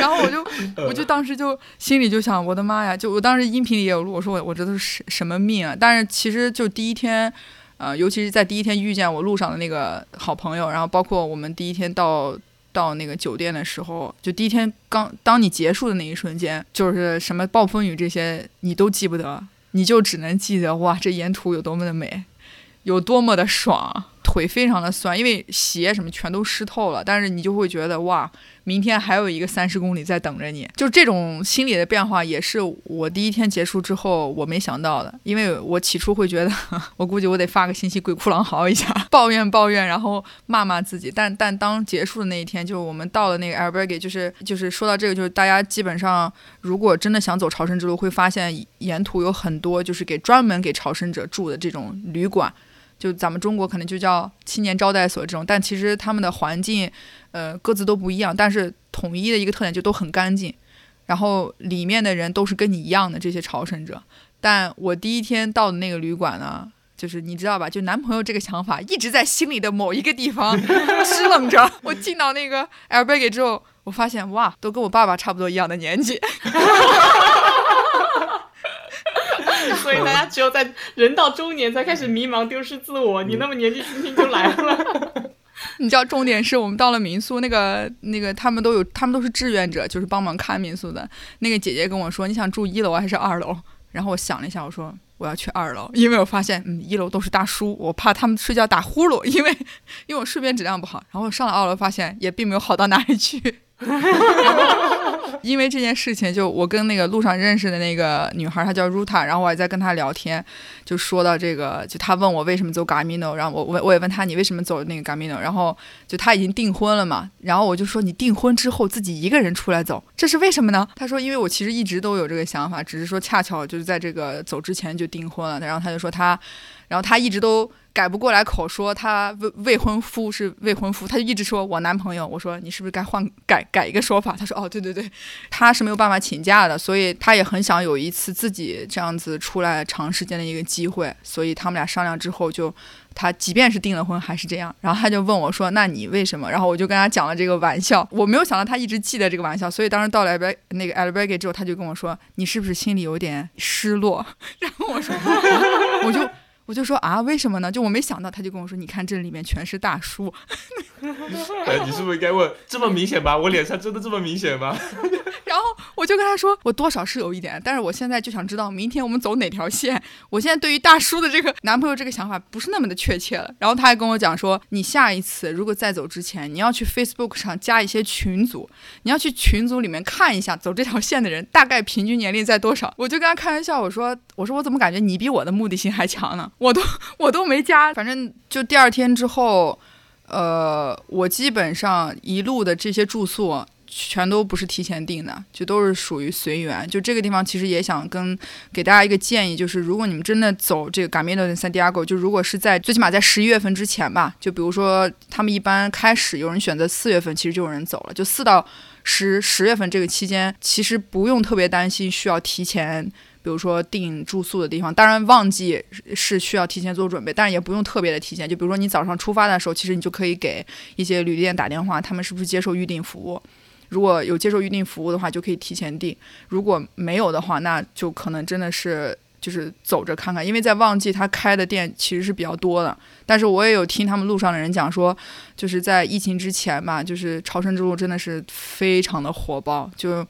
然后我就我就当时就心里就想，我的妈呀！就我当时音频里也有录，我说我我这都是什么命啊！但是其实就第一天。呃，尤其是在第一天遇见我路上的那个好朋友，然后包括我们第一天到到那个酒店的时候，就第一天刚当你结束的那一瞬间，就是什么暴风雨这些你都记不得，你就只能记得哇，这沿途有多么的美，有多么的爽，腿非常的酸，因为鞋什么全都湿透了，但是你就会觉得哇，明天还有一个三十公里在等着你，就这种心理的变化也是我第一天结束之后我没想到的，因为我起初会觉得，我估计我得发个信息鬼哭狼嚎一下，抱怨抱怨，然后骂骂自己，但但当结束的那一天，就是我们到了那个 Albergue，就是就是说到这个，就是大家基本上如果真的想走朝圣之路，会发现沿途有很多就是给专门给朝圣者住的这种旅馆。就咱们中国可能就叫青年招待所这种，但其实他们的环境，呃，各自都不一样，但是统一的一个特点就都很干净，然后里面的人都是跟你一样的这些朝圣者。但我第一天到的那个旅馆呢，就是你知道吧，就男朋友这个想法一直在心里的某一个地方 支棱着。我进到那个 Albergue 之后，我发现哇，都跟我爸爸差不多一样的年纪。所以大家只有在人到中年才开始迷茫、丢失自我。你那么年纪轻轻就来了，你知道，重点是我们到了民宿，那个那个他们都有，他们都是志愿者，就是帮忙看民宿的。那个姐姐跟我说：“你想住一楼还是二楼？”然后我想了一下，我说：“我要去二楼，因为我发现，嗯，一楼都是大叔，我怕他们睡觉打呼噜，因为因为我睡眠质量不好。”然后上了二楼，发现也并没有好到哪里去。因为这件事情，就我跟那个路上认识的那个女孩，她叫 Ruta，然后我还在跟她聊天，就说到这个，就她问我为什么走 Gamino，然后我我我也问她你为什么走那个 Gamino，然后就她已经订婚了嘛，然后我就说你订婚之后自己一个人出来走，这是为什么呢？她说因为我其实一直都有这个想法，只是说恰巧就是在这个走之前就订婚了，然后她就说她，然后他一直都。改不过来口，说他未未婚夫是未婚夫，他就一直说我男朋友。我说你是不是该换改改一个说法？他说哦，对对对，他是没有办法请假的，所以他也很想有一次自己这样子出来长时间的一个机会。所以他们俩商量之后就，他即便是订了婚还是这样。然后他就问我说：“那你为什么？”然后我就跟他讲了这个玩笑。我没有想到他一直记得这个玩笑，所以当时到了那个 Albergue 之后，他就跟我说：“你是不是心里有点失落？” 然后我说：“ 我就。”我就说啊，为什么呢？就我没想到，他就跟我说：“你看这里面全是大叔。哎，你是不是应该问这么明显吗？我脸上真的这么明显吗？然后我就跟他说，我多少是有一点，但是我现在就想知道明天我们走哪条线。我现在对于大叔的这个男朋友这个想法不是那么的确切了。然后他还跟我讲说，你下一次如果再走之前，你要去 Facebook 上加一些群组，你要去群组里面看一下走这条线的人大概平均年龄在多少。我就跟他开玩笑，我说我说我怎么感觉你比我的目的性还强呢？我都我都没加，反正就第二天之后。呃，我基本上一路的这些住宿全都不是提前订的，就都是属于随缘。就这个地方，其实也想跟给大家一个建议，就是如果你们真的走这个 Camino de Santiago，就如果是在最起码在十一月份之前吧，就比如说他们一般开始有人选择四月份，其实就有人走了，就四到十十月份这个期间，其实不用特别担心需要提前。比如说订住宿的地方，当然旺季是需要提前做准备，但是也不用特别的提前。就比如说你早上出发的时候，其实你就可以给一些旅店打电话，他们是不是接受预订服务？如果有接受预订服务的话，就可以提前订；如果没有的话，那就可能真的是就是走着看看，因为在旺季他开的店其实是比较多的。但是我也有听他们路上的人讲说，就是在疫情之前吧，就是朝圣之路真的是非常的火爆，就。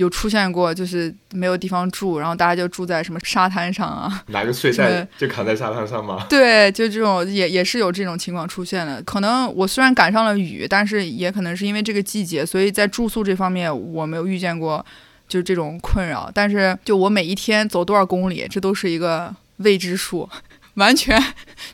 有出现过，就是没有地方住，然后大家就住在什么沙滩上啊，拿个睡袋就扛在沙滩上吗？对，就这种也也是有这种情况出现的。可能我虽然赶上了雨，但是也可能是因为这个季节，所以在住宿这方面我没有遇见过就是这种困扰。但是就我每一天走多少公里，这都是一个未知数。完全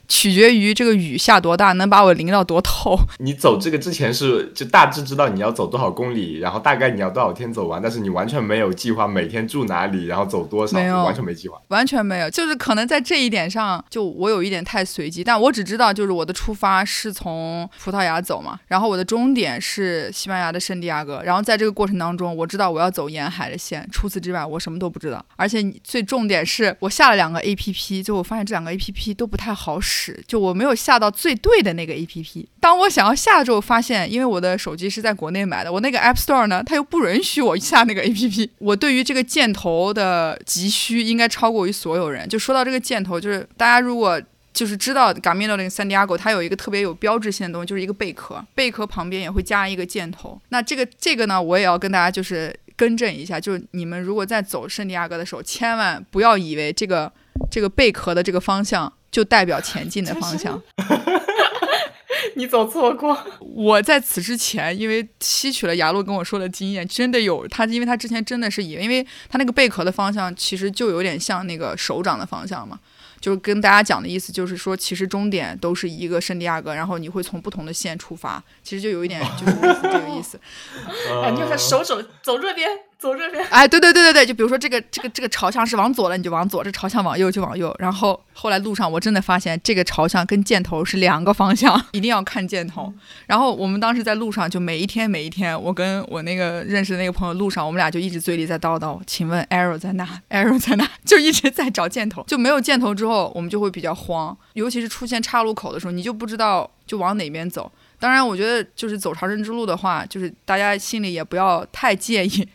取决于这个雨下多大，能把我淋到多透。你走这个之前是就大致知道你要走多少公里，然后大概你要多少天走完，但是你完全没有计划每天住哪里，然后走多少，完全没计划，完全没有。就是可能在这一点上，就我有一点太随机，但我只知道就是我的出发是从葡萄牙走嘛，然后我的终点是西班牙的圣地亚哥，然后在这个过程当中，我知道我要走沿海的线，除此之外我什么都不知道。而且最重点是我下了两个 A P P，就我发现这两个 A P A P P 都不太好使，就我没有下到最对的那个 A P P。当我想要下之后，发现因为我的手机是在国内买的，我那个 App Store 呢，它又不允许我下那个 A P P。我对于这个箭头的急需应该超过于所有人。就说到这个箭头，就是大家如果就是知道 Gamino 那个 San Diego，它有一个特别有标志性的东西，就是一个贝壳，贝壳旁边也会加一个箭头。那这个这个呢，我也要跟大家就是更正一下，就是你们如果在走圣地亚哥的时候，千万不要以为这个。这个贝壳的这个方向就代表前进的方向，你走错过。我在此之前，因为吸取了雅露跟我说的经验，真的有他，因为他之前真的是以为，因为他那个贝壳的方向其实就有点像那个手掌的方向嘛。就是跟大家讲的意思，就是说，其实终点都是一个圣地亚哥，然后你会从不同的线出发，其实就有一点就是这个意思。哎，你看手肘走这边，走这边。哎，对对对对对，就比如说这个这个这个朝向是往左了，你就往左；这朝向往右就往右。然后后来路上我真的发现，这个朝向跟箭头是两个方向，一定要看箭头。然后我们当时在路上，就每一天每一天，我跟我那个认识的那个朋友，路上我们俩就一直嘴里在叨叨，请问 arrow 在哪？arrow 在哪？就一直在找箭头，就没有箭头之后，我们就会比较慌，尤其是出现岔路口的时候，你就不知道就往哪边走。当然，我觉得就是走朝圣之路的话，就是大家心里也不要太介意。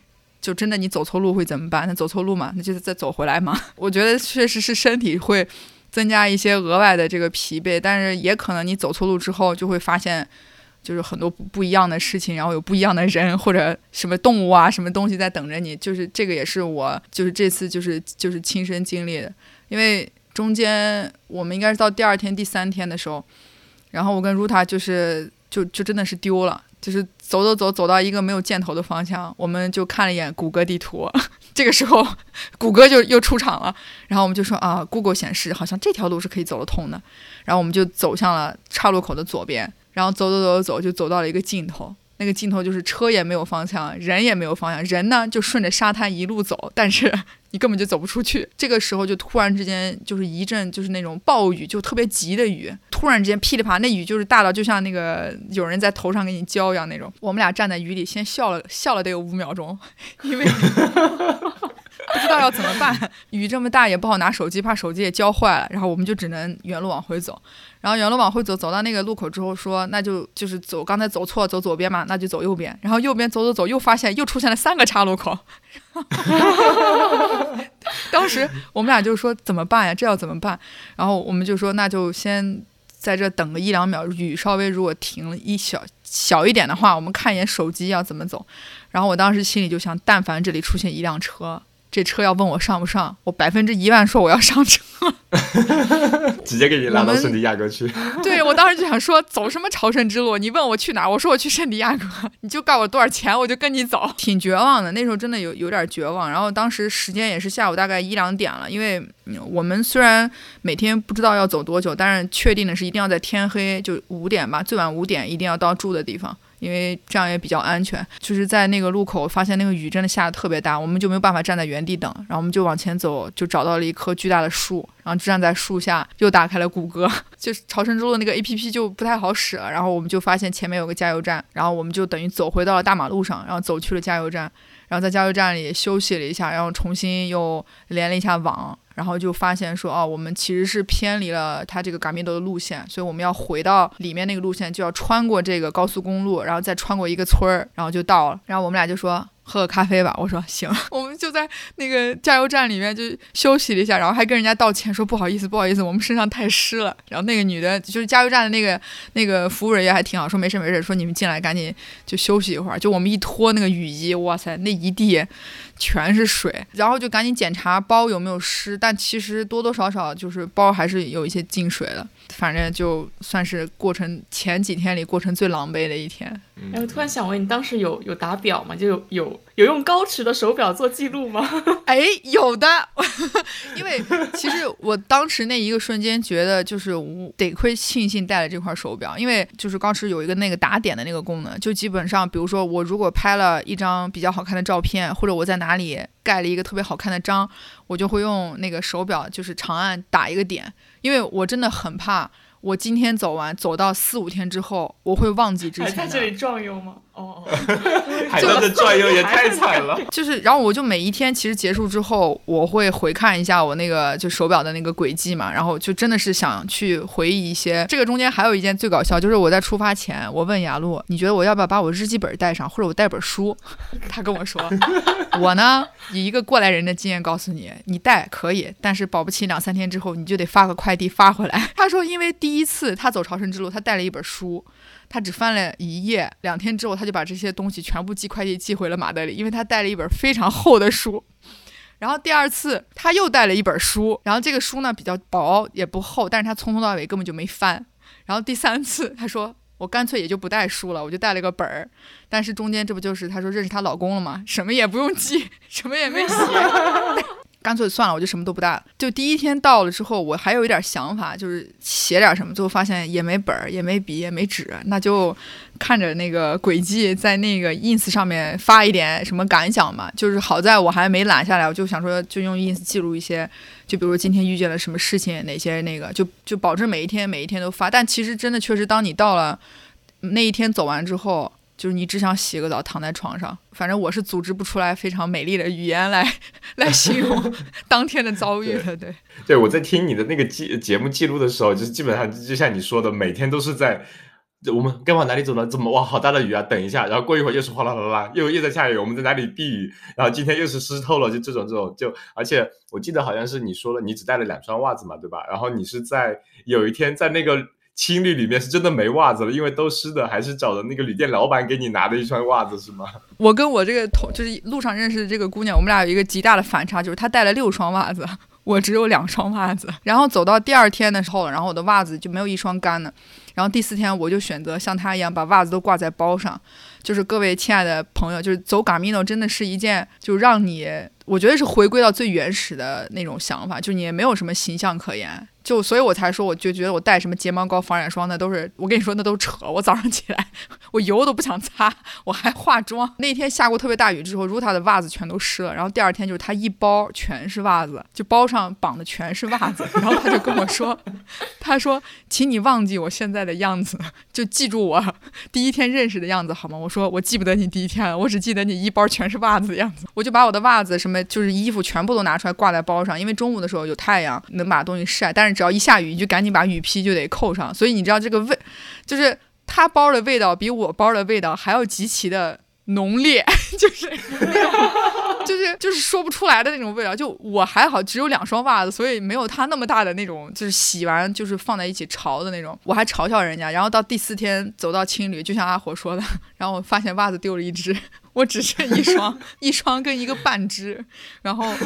就真的你走错路会怎么办？那走错路嘛，那就是再走回来嘛。我觉得确实是身体会增加一些额外的这个疲惫，但是也可能你走错路之后就会发现，就是很多不不一样的事情，然后有不一样的人或者什么动物啊，什么东西在等着你。就是这个也是我就是这次就是就是亲身经历的，因为中间我们应该是到第二天第三天的时候，然后我跟 Ruta 就是就就真的是丢了。就是走走走走到一个没有箭头的方向，我们就看了一眼谷歌地图。这个时候，谷歌就又出场了，然后我们就说啊，Google 显示好像这条路是可以走得通的。然后我们就走向了岔路口的左边，然后走走走走走，就走到了一个尽头。那个镜头就是车也没有方向，人也没有方向，人呢就顺着沙滩一路走，但是 你根本就走不出去。这个时候就突然之间就是一阵就是那种暴雨，就特别急的雨，突然之间噼里啪，那雨就是大到就像那个有人在头上给你浇一样那种。我们俩站在雨里，先笑了笑了得有五秒钟，因为 不知道要怎么办，雨这么大也不好拿手机，怕手机也浇坏了，然后我们就只能原路往回走。然后原路往回走，走到那个路口之后，说那就就是走，刚才走错，走左边嘛，那就走右边。然后右边走走走，又发现又出现了三个岔路口。当时我们俩就说怎么办呀？这要怎么办？然后我们就说那就先在这等个一两秒，雨稍微如果停了一小小一点的话，我们看一眼手机要怎么走。然后我当时心里就想，但凡这里出现一辆车。这车要问我上不上，我百分之一万说我要上车，直接给你拉到圣地亚哥去。对我当时就想说，走什么朝圣之路？你问我去哪儿，我说我去圣地亚哥，你就告我多少钱，我就跟你走。挺绝望的，那时候真的有有点绝望。然后当时时间也是下午大概一两点了，因为我们虽然每天不知道要走多久，但是确定的是一定要在天黑就五点吧，最晚五点一定要到住的地方。因为这样也比较安全，就是在那个路口发现那个雨真的下的特别大，我们就没有办法站在原地等，然后我们就往前走，就找到了一棵巨大的树，然后站在树下又打开了谷歌，就是朝圣之路的那个 A P P 就不太好使了，然后我们就发现前面有个加油站，然后我们就等于走回到了大马路上，然后走去了加油站，然后在加油站里休息了一下，然后重新又连了一下网。然后就发现说，哦，我们其实是偏离了它这个嘎米多的路线，所以我们要回到里面那个路线，就要穿过这个高速公路，然后再穿过一个村儿，然后就到了。然后我们俩就说。喝个咖啡吧，我说行，我们就在那个加油站里面就休息了一下，然后还跟人家道歉说不好意思，不好意思，我们身上太湿了。然后那个女的，就是加油站的那个那个服务人员还挺好，说没事没事，说你们进来赶紧就休息一会儿。就我们一脱那个雨衣，哇塞，那一地全是水，然后就赶紧检查包有没有湿，但其实多多少少就是包还是有一些进水的。反正就算是过程前几天里过程最狼狈的一天。哎，我突然想问你，当时有有打表吗？就有有有用高驰的手表做记录吗？哎，有的，因为其实我当时那一个瞬间觉得，就是得亏庆幸带了这块手表，因为就是高驰有一个那个打点的那个功能，就基本上，比如说我如果拍了一张比较好看的照片，或者我在哪里盖了一个特别好看的章，我就会用那个手表就是长按打一个点。因为我真的很怕，我今天走完，走到四五天之后，我会忘记之前。在这里壮游吗？哦，还在这转悠也太惨了。就是，然后我就每一天其实结束之后，我会回看一下我那个就手表的那个轨迹嘛，然后就真的是想去回忆一些。这个中间还有一件最搞笑，就是我在出发前，我问雅露，你觉得我要不要把我日记本带上，或者我带本书？他跟我说，我呢以一个过来人的经验告诉你，你带可以，但是保不齐两三天之后你就得发个快递发回来。他说，因为第一次他走朝圣之路，他带了一本书。他只翻了一页，两天之后他就把这些东西全部寄快递寄回了马德里，因为他带了一本非常厚的书。然后第二次他又带了一本书，然后这个书呢比较薄也不厚，但是他从头到尾根本就没翻。然后第三次他说我干脆也就不带书了，我就带了个本儿。但是中间这不就是他说认识她老公了吗？什么也不用记，什么也没写。干脆算了，我就什么都不带了。就第一天到了之后，我还有一点想法，就是写点什么。最后发现也没本儿，也没笔，也没纸，那就看着那个轨迹，在那个 ins 上面发一点什么感想嘛。就是好在我还没懒下来，我就想说，就用 ins 记录一些，就比如今天遇见了什么事情，哪些那个，就就保证每一天每一天都发。但其实真的确实，当你到了那一天走完之后。就是你只想洗个澡，躺在床上。反正我是组织不出来非常美丽的语言来来形容 当天的遭遇的。对，对我在听你的那个记节目记录的时候，就是基本上就像你说的，每天都是在我们该往哪里走呢？怎么哇，好大的雨啊！等一下，然后过一会儿又是哗啦啦啦，又又在下雨，我们在哪里避雨？然后今天又是湿透了，就这种这种就，而且我记得好像是你说了，你只带了两双袜子嘛，对吧？然后你是在有一天在那个。青旅里面是真的没袜子了，因为都湿的，还是找的那个旅店老板给你拿的一双袜子是吗？我跟我这个同就是路上认识的这个姑娘，我们俩有一个极大的反差，就是她带了六双袜子，我只有两双袜子。然后走到第二天的时候，然后我的袜子就没有一双干的。然后第四天我就选择像她一样把袜子都挂在包上。就是各位亲爱的朋友，就是走 Gamino 真的是一件就让你，我觉得是回归到最原始的那种想法，就你也没有什么形象可言。就所以，我才说，我就觉得我带什么睫毛膏、防染霜那都是，我跟你说那都扯。我早上起来，我油都不想擦，我还化妆。那天下过特别大雨之后，Ruta 的袜子全都湿了。然后第二天就是他一包全是袜子，就包上绑的全是袜子。然后他就跟我说，他说，请你忘记我现在的样子，就记住我第一天认识的样子好吗？我说我记不得你第一天了，我只记得你一包全是袜子的样子。我就把我的袜子什么就是衣服全部都拿出来挂在包上，因为中午的时候有太阳能把东西晒，但是。只要一下雨，你就赶紧把雨披就得扣上。所以你知道这个味，就是他包的味道比我包的味道还要极其的浓烈，就是就是就是说不出来的那种味道。就我还好，只有两双袜子，所以没有他那么大的那种，就是洗完就是放在一起潮的那种。我还嘲笑人家。然后到第四天走到青旅，就像阿火说的，然后我发现袜子丢了一只，我只剩一双，一双跟一个半只，然后。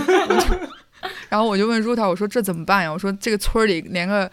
然后我就问 Ruta，我说这怎么办呀？我说这个村里连个，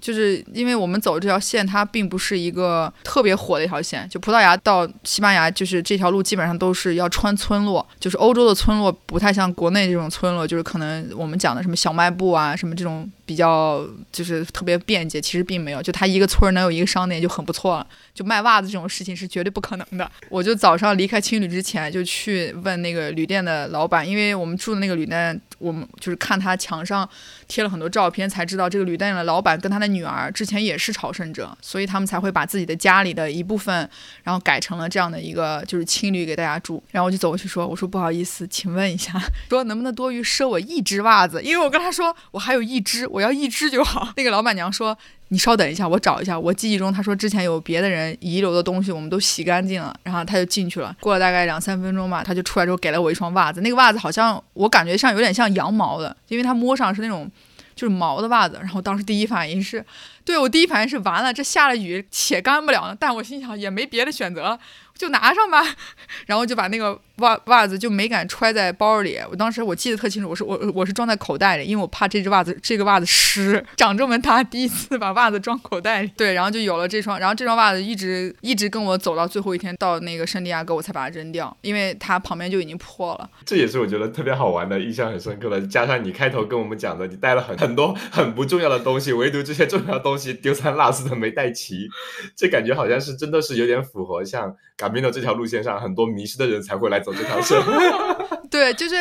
就是因为我们走这条线，它并不是一个特别火的一条线。就葡萄牙到西班牙，就是这条路基本上都是要穿村落，就是欧洲的村落不太像国内这种村落，就是可能我们讲的什么小卖部啊，什么这种比较就是特别便捷，其实并没有。就它一个村能有一个商店就很不错了。就卖袜子这种事情是绝对不可能的。我就早上离开青旅之前就去问那个旅店的老板，因为我们住的那个旅店。我们就是看他墙上贴了很多照片，才知道这个旅店的老板跟他的女儿之前也是朝圣者，所以他们才会把自己的家里的一部分，然后改成了这样的一个就是青旅给大家住。然后我就走过去说：“我说不好意思，请问一下，说能不能多余赊我一只袜子？因为我跟他说我还有一只，我要一只就好。”那个老板娘说。你稍等一下，我找一下。我记忆中他说之前有别的人遗留的东西，我们都洗干净了，然后他就进去了。过了大概两三分钟吧，他就出来之后给了我一双袜子。那个袜子好像我感觉上有点像羊毛的，因为它摸上是那种就是毛的袜子。然后当时第一反应是，对我第一反应是完了，这下了雨且干不了呢。但我心想也没别的选择了。就拿上吧，然后就把那个袜袜子就没敢揣在包里。我当时我记得特清楚，我是我我是装在口袋里，因为我怕这只袜子这个袜子湿。长这么大第一次把袜子装口袋里，对，然后就有了这双，然后这双袜子一直一直跟我走到最后一天，到那个圣地亚哥我才把它扔掉，因为它旁边就已经破了。这也是我觉得特别好玩的，印象很深刻的。加上你开头跟我们讲的，你带了很很多很不重要的东西，唯独这些重要的东西丢三落四的没带齐，这感觉好像是真的是有点符合像。卡米诺这条路线上，很多迷失的人才会来走这条线。对，就是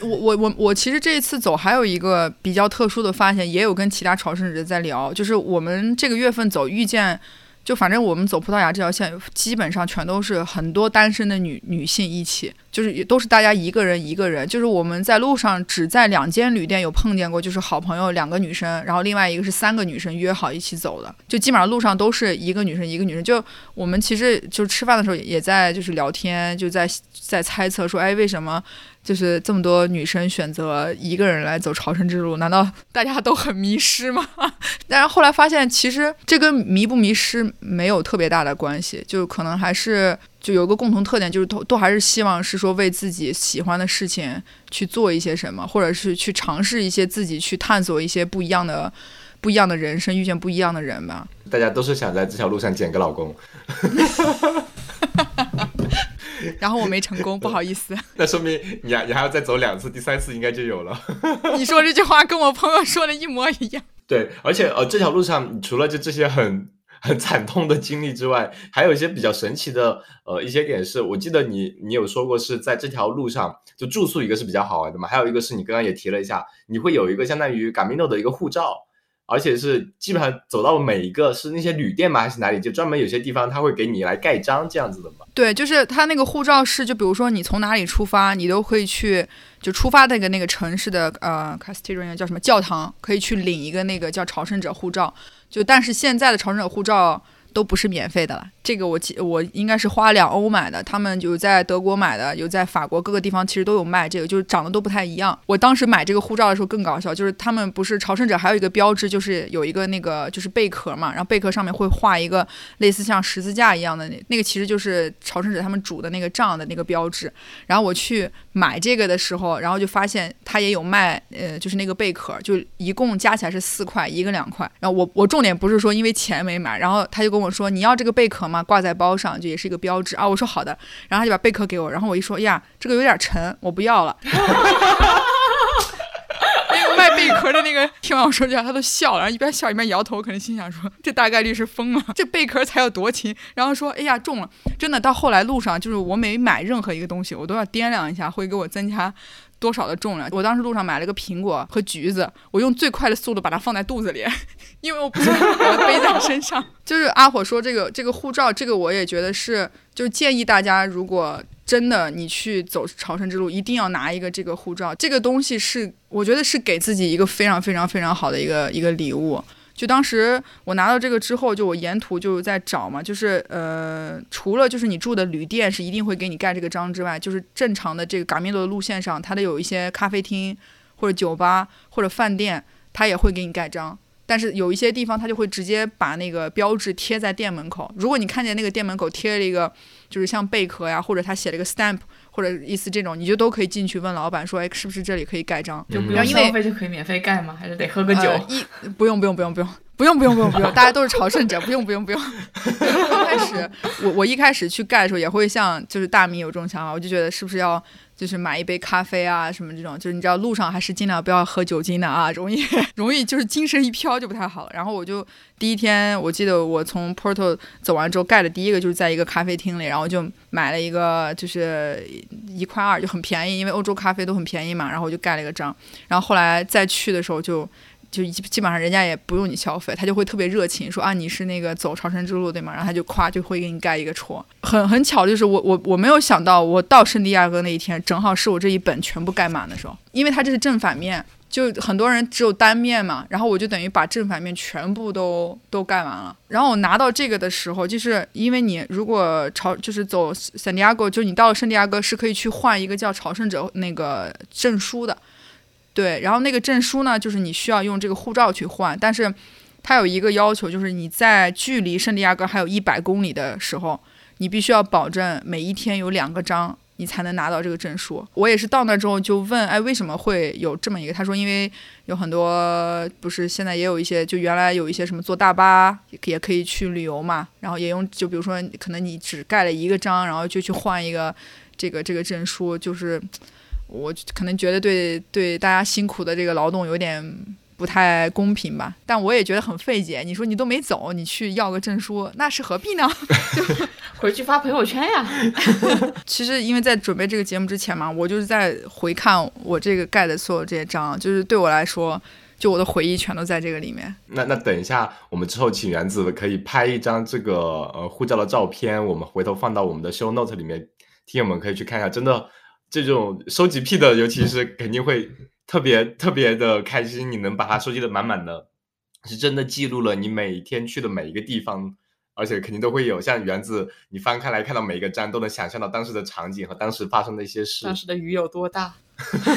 我我我我其实这一次走还有一个比较特殊的发现，也有跟其他朝圣者在聊，就是我们这个月份走遇见。就反正我们走葡萄牙这条线，基本上全都是很多单身的女女性一起，就是也都是大家一个人一个人。就是我们在路上只在两间旅店有碰见过，就是好朋友两个女生，然后另外一个是三个女生约好一起走的。就基本上路上都是一个女生一个女生。就我们其实就吃饭的时候也在就是聊天，就在在猜测说，哎，为什么？就是这么多女生选择一个人来走朝圣之路，难道大家都很迷失吗？但是后来发现，其实这跟迷不迷失没有特别大的关系，就可能还是就有个共同特点，就是都都还是希望是说为自己喜欢的事情去做一些什么，或者是去尝试一些自己去探索一些不一样的不一样的人生，遇见不一样的人吧。大家都是想在这条路上捡个老公。然后我没成功，不好意思。那说明你你还要再走两次，第三次应该就有了。你说这句话跟我朋友说的一模一样。对，而且呃，这条路上除了就这些很很惨痛的经历之外，还有一些比较神奇的呃一些点是，我记得你你有说过是在这条路上就住宿一个是比较好玩的嘛，还有一个是你刚刚也提了一下，你会有一个相当于 Gamino 的一个护照。而且是基本上走到每一个是那些旅店吗？还是哪里？就专门有些地方他会给你来盖章这样子的吗？对，就是他那个护照是，就比如说你从哪里出发，你都可以去，就出发那个那个城市的呃 c a s t e l l a 叫什么教堂，可以去领一个那个叫朝圣者护照。就但是现在的朝圣者护照。都不是免费的了，这个我记我应该是花两欧买的，他们有在德国买的，有在法国各个地方其实都有卖，这个就是长得都不太一样。我当时买这个护照的时候更搞笑，就是他们不是朝圣者还有一个标志，就是有一个那个就是贝壳嘛，然后贝壳上面会画一个类似像十字架一样的那那个其实就是朝圣者他们主的那个杖的那个标志。然后我去买这个的时候，然后就发现他也有卖，呃，就是那个贝壳，就一共加起来是四块，一个两块。然后我我重点不是说因为钱没买，然后他就给我跟我说你要这个贝壳吗？挂在包上就也是一个标志啊。我说好的，然后他就把贝壳给我，然后我一说呀，这个有点沉，我不要了。那个卖贝壳的那个听完我说这样，他都笑了，然后一边笑一边摇头，可能心想说这大概率是疯了，这贝壳才有多轻。然后说哎呀重了，真的到后来路上就是我每买任何一个东西，我都要掂量一下会给我增加。多少的重量？我当时路上买了个苹果和橘子，我用最快的速度把它放在肚子里，因为我不想把它背在身上。就是阿火说这个这个护照，这个我也觉得是，就建议大家，如果真的你去走朝圣之路，一定要拿一个这个护照。这个东西是，我觉得是给自己一个非常非常非常好的一个一个礼物。就当时我拿到这个之后，就我沿途就在找嘛，就是呃，除了就是你住的旅店是一定会给你盖这个章之外，就是正常的这个嘎米罗的路线上，它的有一些咖啡厅或者酒吧或者饭店，它也会给你盖章。但是有一些地方，它就会直接把那个标志贴在店门口。如果你看见那个店门口贴了一个，就是像贝壳呀，或者他写了一个 stamp。或者意思这种，你就都可以进去问老板说，哎，是不是这里可以盖章？就不用消费就可以免费盖吗？还是得喝个酒？一不用不用不用不用不用不用不用不用，大家都是朝圣者，不用不用不用。刚开始我我一开始去盖的时候，也会像就是大米有这种想法，我就觉得是不是要。就是买一杯咖啡啊，什么这种，就是你知道路上还是尽量不要喝酒精的啊，容易 容易就是精神一飘就不太好了。然后我就第一天，我记得我从 Porto 走完之后盖的第一个就是在一个咖啡厅里，然后就买了一个就是一块二，就很便宜，因为欧洲咖啡都很便宜嘛。然后我就盖了一个章，然后后来再去的时候就。就基基本上人家也不用你消费，他就会特别热情说啊你是那个走朝圣之路对吗？然后他就夸就会给你盖一个戳。很很巧就是我我我没有想到我到圣地亚哥那一天正好是我这一本全部盖满的时候，因为它这是正反面，就很多人只有单面嘛，然后我就等于把正反面全部都都盖完了。然后我拿到这个的时候，就是因为你如果朝就是走圣地亚哥，就你到了圣地亚哥是可以去换一个叫朝圣者那个证书的。对，然后那个证书呢，就是你需要用这个护照去换，但是它有一个要求，就是你在距离圣地亚哥还有一百公里的时候，你必须要保证每一天有两个章，你才能拿到这个证书。我也是到那之后就问，哎，为什么会有这么一个？他说，因为有很多不是现在也有一些，就原来有一些什么坐大巴也可以去旅游嘛，然后也用，就比如说可能你只盖了一个章，然后就去换一个这个这个证书，就是。我可能觉得对对大家辛苦的这个劳动有点不太公平吧，但我也觉得很费解。你说你都没走，你去要个证书，那是何必呢？就回去发朋友圈呀。其实因为在准备这个节目之前嘛，我就是在回看我这个盖的所有这些章，就是对我来说，就我的回忆全都在这个里面。那那等一下，我们之后请原子可以拍一张这个呃护照的照片，我们回头放到我们的 show note 里面，听友们可以去看一下，真的。这种收集癖的，尤其是肯定会特别特别的开心。你能把它收集的满满的，是真的记录了你每天去的每一个地方，而且肯定都会有像园子，你翻开来看到每一个站，都能想象到当时的场景和当时发生的一些事。当时的雨有多大？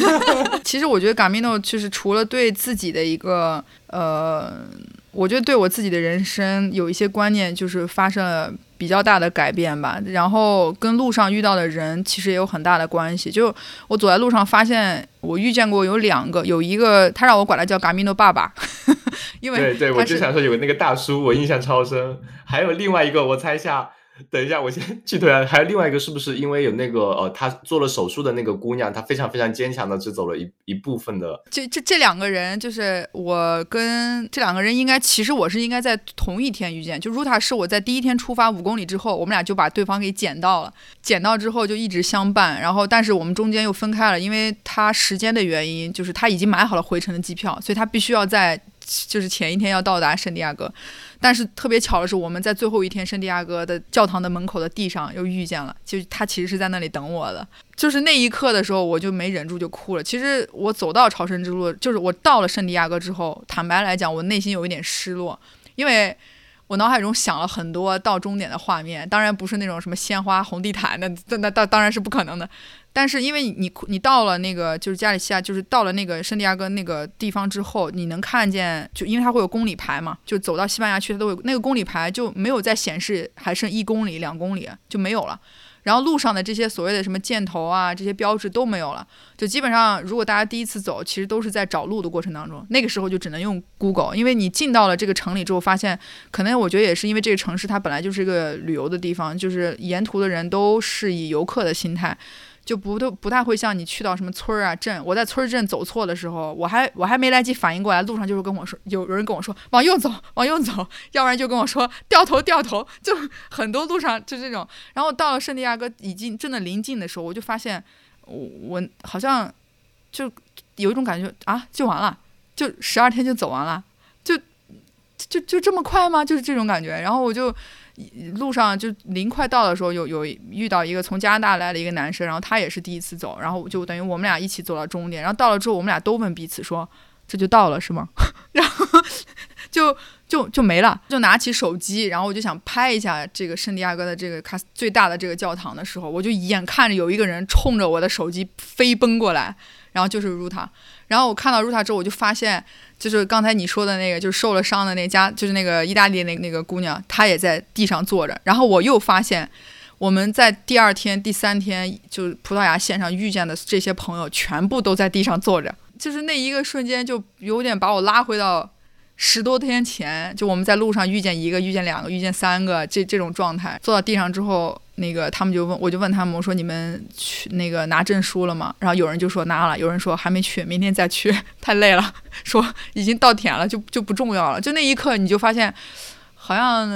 其实我觉得 Gamino 就是除了对自己的一个呃，我觉得对我自己的人生有一些观念，就是发生了。比较大的改变吧，然后跟路上遇到的人其实也有很大的关系。就我走在路上，发现我遇见过有两个，有一个他让我管他叫嘎米诺爸爸，因为对对，我就想说有那个大叔，我印象超深。还有另外一个，我猜一下。等一下，我先剧透啊！还有另外一个，是不是因为有那个呃，她做了手术的那个姑娘，她非常非常坚强的，只走了一一部分的。这这这两个人，就是我跟这两个人，应该其实我是应该在同一天遇见。就 Ruta 是我在第一天出发五公里之后，我们俩就把对方给捡到了，捡到之后就一直相伴。然后，但是我们中间又分开了，因为他时间的原因，就是他已经买好了回程的机票，所以他必须要在就是前一天要到达圣地亚哥。但是特别巧的是，我们在最后一天圣地亚哥的教堂的门口的地上又遇见了，就他其实是在那里等我的。就是那一刻的时候，我就没忍住就哭了。其实我走到朝圣之路，就是我到了圣地亚哥之后，坦白来讲，我内心有一点失落，因为我脑海中想了很多到终点的画面，当然不是那种什么鲜花红地毯，那那那当当然是不可能的。但是因为你你到了那个就是加利西亚，就是到了那个圣地亚哥那个地方之后，你能看见，就因为它会有公里牌嘛，就走到西班牙去，它都有那个公里牌就没有再显示还剩一公里、两公里就没有了。然后路上的这些所谓的什么箭头啊，这些标志都没有了。就基本上，如果大家第一次走，其实都是在找路的过程当中，那个时候就只能用 Google，因为你进到了这个城里之后，发现可能我觉得也是因为这个城市它本来就是一个旅游的地方，就是沿途的人都是以游客的心态。就不都不太会像你去到什么村儿啊镇，我在村儿镇走错的时候，我还我还没来及反应过来，路上就是跟我说有有人跟我说往右走往右走，要不然就跟我说掉头掉头，就很多路上就这种。然后到了圣地亚哥已经真的临近的时候，我就发现我我好像就有一种感觉啊，就完了，就十二天就走完了，就就就这么快吗？就是这种感觉。然后我就。路上就临快到的时候，有有遇到一个从加拿大来的一个男生，然后他也是第一次走，然后就等于我们俩一起走到终点，然后到了之后，我们俩都问彼此说：“这就到了是吗？” 然后就就就没了，就拿起手机，然后我就想拍一下这个圣地亚哥的这个卡最大的这个教堂的时候，我就眼看着有一个人冲着我的手机飞奔过来，然后就是 Ruta，然后我看到 Ruta 之后，我就发现。就是刚才你说的那个，就是受了伤的那家，就是那个意大利那那个姑娘，她也在地上坐着。然后我又发现，我们在第二天、第三天，就葡萄牙线上遇见的这些朋友，全部都在地上坐着。就是那一个瞬间，就有点把我拉回到十多天前，就我们在路上遇见一个、遇见两个、遇见三个这这种状态。坐到地上之后。那个他们就问，我就问他们，我说你们去那个拿证书了吗？然后有人就说拿了，有人说还没去，明天再去，太累了，说已经到点了，就就不重要了。就那一刻，你就发现好像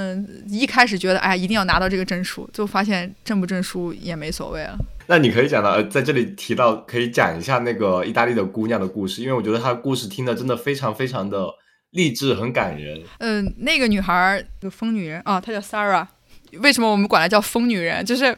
一开始觉得哎一定要拿到这个证书，就发现证不证书也没所谓了。那你可以讲到，在这里提到，可以讲一下那个意大利的姑娘的故事，因为我觉得她的故事听的真的非常非常的励志，很感人。嗯，那个女孩儿，疯女人啊，她叫 Sarah。为什么我们管她叫疯女人？就是。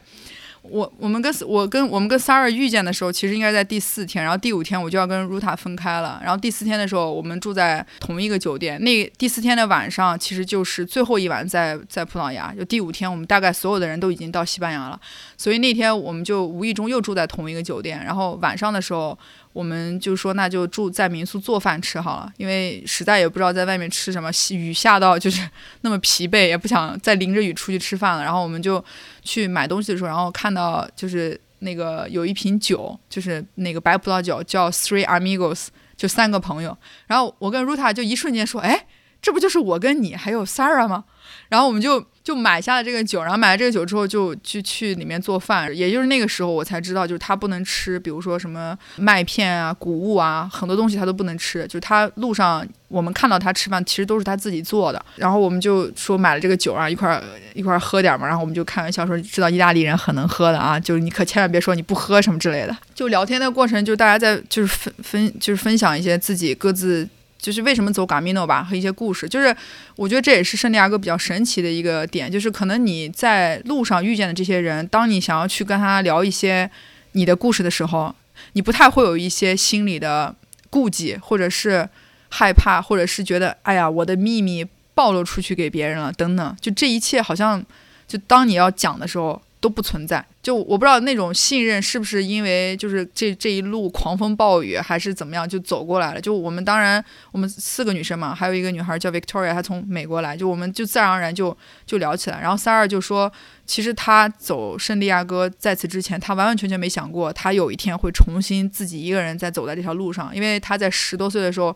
我我们跟我跟我们跟 Sarah 遇见的时候，其实应该在第四天，然后第五天我就要跟 Ruta 分开了。然后第四天的时候，我们住在同一个酒店。那第四天的晚上，其实就是最后一晚在在葡萄牙。就第五天，我们大概所有的人都已经到西班牙了，所以那天我们就无意中又住在同一个酒店。然后晚上的时候。我们就说那就住在民宿做饭吃好了，因为实在也不知道在外面吃什么，雨下到就是那么疲惫，也不想再淋着雨出去吃饭了。然后我们就去买东西的时候，然后看到就是那个有一瓶酒，就是那个白葡萄酒，叫 Three Amigos，就三个朋友。然后我跟 Ruta 就一瞬间说，哎，这不就是我跟你还有 Sarah 吗？然后我们就。就买下了这个酒，然后买了这个酒之后，就就去里面做饭。也就是那个时候，我才知道，就是他不能吃，比如说什么麦片啊、谷物啊，很多东西他都不能吃。就是他路上我们看到他吃饭，其实都是他自己做的。然后我们就说买了这个酒啊，一块一块喝点嘛。然后我们就开玩笑说，知道意大利人很能喝的啊，就是你可千万别说你不喝什么之类的。就聊天的过程，就大家在就是分分就是分享一些自己各自。就是为什么走 Gamino 吧和一些故事，就是我觉得这也是圣地亚哥比较神奇的一个点，就是可能你在路上遇见的这些人，当你想要去跟他聊一些你的故事的时候，你不太会有一些心理的顾忌，或者是害怕，或者是觉得哎呀我的秘密暴露出去给别人了等等，就这一切好像就当你要讲的时候。都不存在，就我不知道那种信任是不是因为就是这这一路狂风暴雨还是怎么样就走过来了。就我们当然我们四个女生嘛，还有一个女孩叫 Victoria，她从美国来，就我们就自然而然就就聊起来。然后三二就说，其实他走圣地亚哥在此之前，他完完全全没想过他有一天会重新自己一个人再走在这条路上，因为他在十多岁的时候，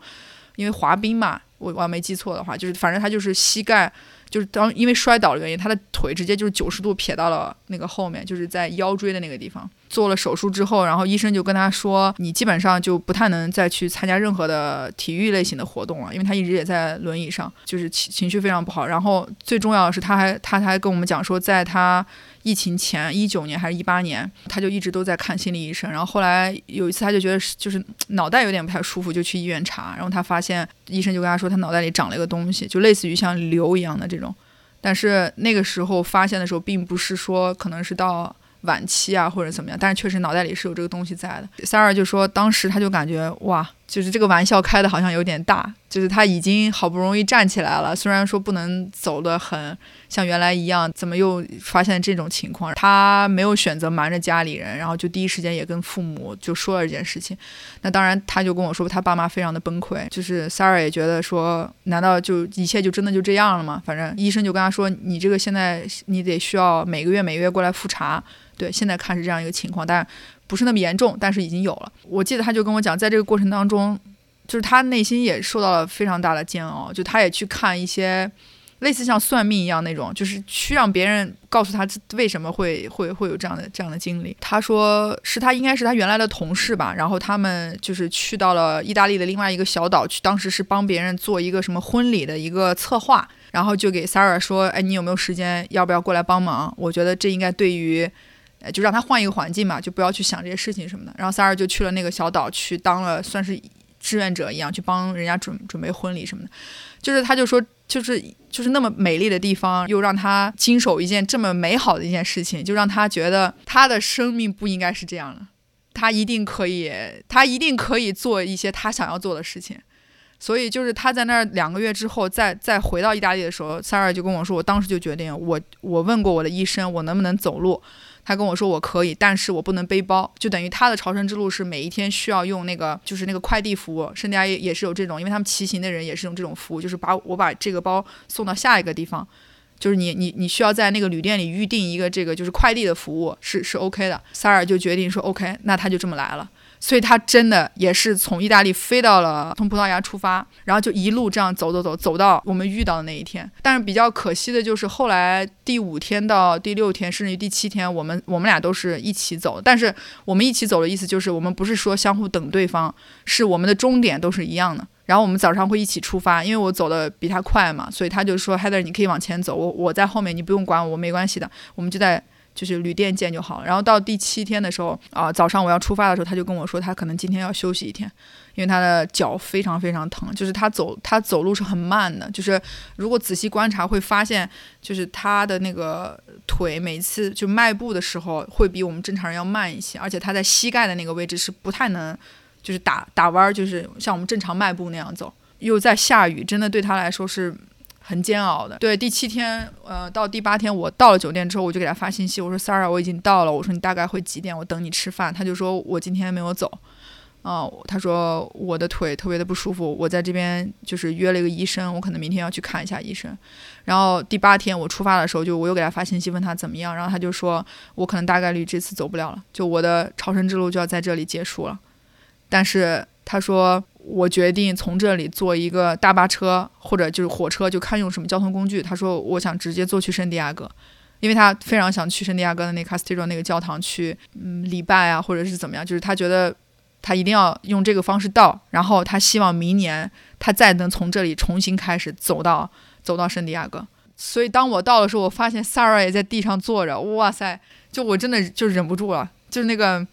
因为滑冰嘛，我我没记错的话，就是反正他就是膝盖。就是当因为摔倒的原因，他的腿直接就是九十度撇到了那个后面，就是在腰椎的那个地方。做了手术之后，然后医生就跟他说，你基本上就不太能再去参加任何的体育类型的活动了，因为他一直也在轮椅上，就是情情绪非常不好。然后最重要的是，他还他还跟我们讲说，在他疫情前一九年还是一八年，他就一直都在看心理医生。然后后来有一次，他就觉得就是脑袋有点不太舒服，就去医院查。然后他发现医生就跟他说，他脑袋里长了一个东西，就类似于像瘤一样的这种。但是那个时候发现的时候，并不是说可能是到。晚期啊，或者怎么样，但是确实脑袋里是有这个东西在的。三二就说，当时他就感觉哇，就是这个玩笑开的好像有点大，就是他已经好不容易站起来了，虽然说不能走得很像原来一样，怎么又发现这种情况？他没有选择瞒着家里人，然后就第一时间也跟父母就说了这件事情。那当然，他就跟我说，他爸妈非常的崩溃，就是 Sarah 也觉得说，难道就一切就真的就这样了吗？反正医生就跟他说，你这个现在你得需要每个月每个月过来复查。对，现在看是这样一个情况，但不是那么严重，但是已经有了。我记得他就跟我讲，在这个过程当中，就是他内心也受到了非常大的煎熬，就他也去看一些类似像算命一样那种，就是去让别人告诉他为什么会会会有这样的这样的经历。他说是他应该是他原来的同事吧，然后他们就是去到了意大利的另外一个小岛去，当时是帮别人做一个什么婚礼的一个策划。然后就给 Sarah 说，哎，你有没有时间？要不要过来帮忙？我觉得这应该对于。就让他换一个环境嘛，就不要去想这些事情什么的。然后三儿就去了那个小岛，去当了算是志愿者一样，去帮人家准准备婚礼什么的。就是他就说，就是就是那么美丽的地方，又让他经手一件这么美好的一件事情，就让他觉得他的生命不应该是这样的。他一定可以，他一定可以做一些他想要做的事情。所以就是他在那儿两个月之后，再再回到意大利的时候，三儿就跟我说，我当时就决定，我我问过我的医生，我能不能走路。他跟我说我可以，但是我不能背包，就等于他的朝圣之路是每一天需要用那个，就是那个快递服务，圣地亚也也是有这种，因为他们骑行的人也是用这种服务，就是把我把这个包送到下一个地方，就是你你你需要在那个旅店里预定一个这个就是快递的服务，是是 OK 的。萨尔就决定说 OK，那他就这么来了。所以他真的也是从意大利飞到了，从葡萄牙出发，然后就一路这样走走走，走到我们遇到的那一天。但是比较可惜的就是后来第五天到第六天，甚至于第七天，我们我们俩都是一起走。但是我们一起走的意思就是，我们不是说相互等对方，是我们的终点都是一样的。然后我们早上会一起出发，因为我走的比他快嘛，所以他就说：“Heather，你可以往前走，我我在后面，你不用管我，我没关系的。”我们就在就是旅店见就好了。然后到第七天的时候啊、早上我要出发的时候，他就跟我说，他可能今天要休息一天，因为他的脚非常非常疼，就是他走他走路是很慢的，就是如果仔细观察会发现，就是他的那个腿每次就迈步的时候会比我们正常人要慢一些，而且他在膝盖的那个位置是不太能。就是打打弯，就是像我们正常迈步那样走，又在下雨，真的对他来说是很煎熬的。对，第七天，呃，到第八天，我到了酒店之后，我就给他发信息，我说：“Sarah，我已经到了。”我说：“你大概会几点？我等你吃饭。”他就说：“我今天没有走。”啊、他说我的腿特别的不舒服，我在这边就是约了一个医生，我可能明天要去看一下医生。然后第八天我出发的时候，就我又给他发信息问他怎么样，然后他就说我可能大概率这次走不了了，就我的朝圣之路就要在这里结束了。但是他说，我决定从这里坐一个大巴车或者就是火车，就看用什么交通工具。他说，我想直接坐去圣地亚哥，因为他非常想去圣地亚哥的那个 Cathedral 那个教堂去，嗯，礼拜啊，或者是怎么样，就是他觉得他一定要用这个方式到，然后他希望明年他再能从这里重新开始走到走到圣地亚哥。所以当我到的时候，我发现 Sarah 也在地上坐着，哇塞，就我真的就忍不住了，就是那个。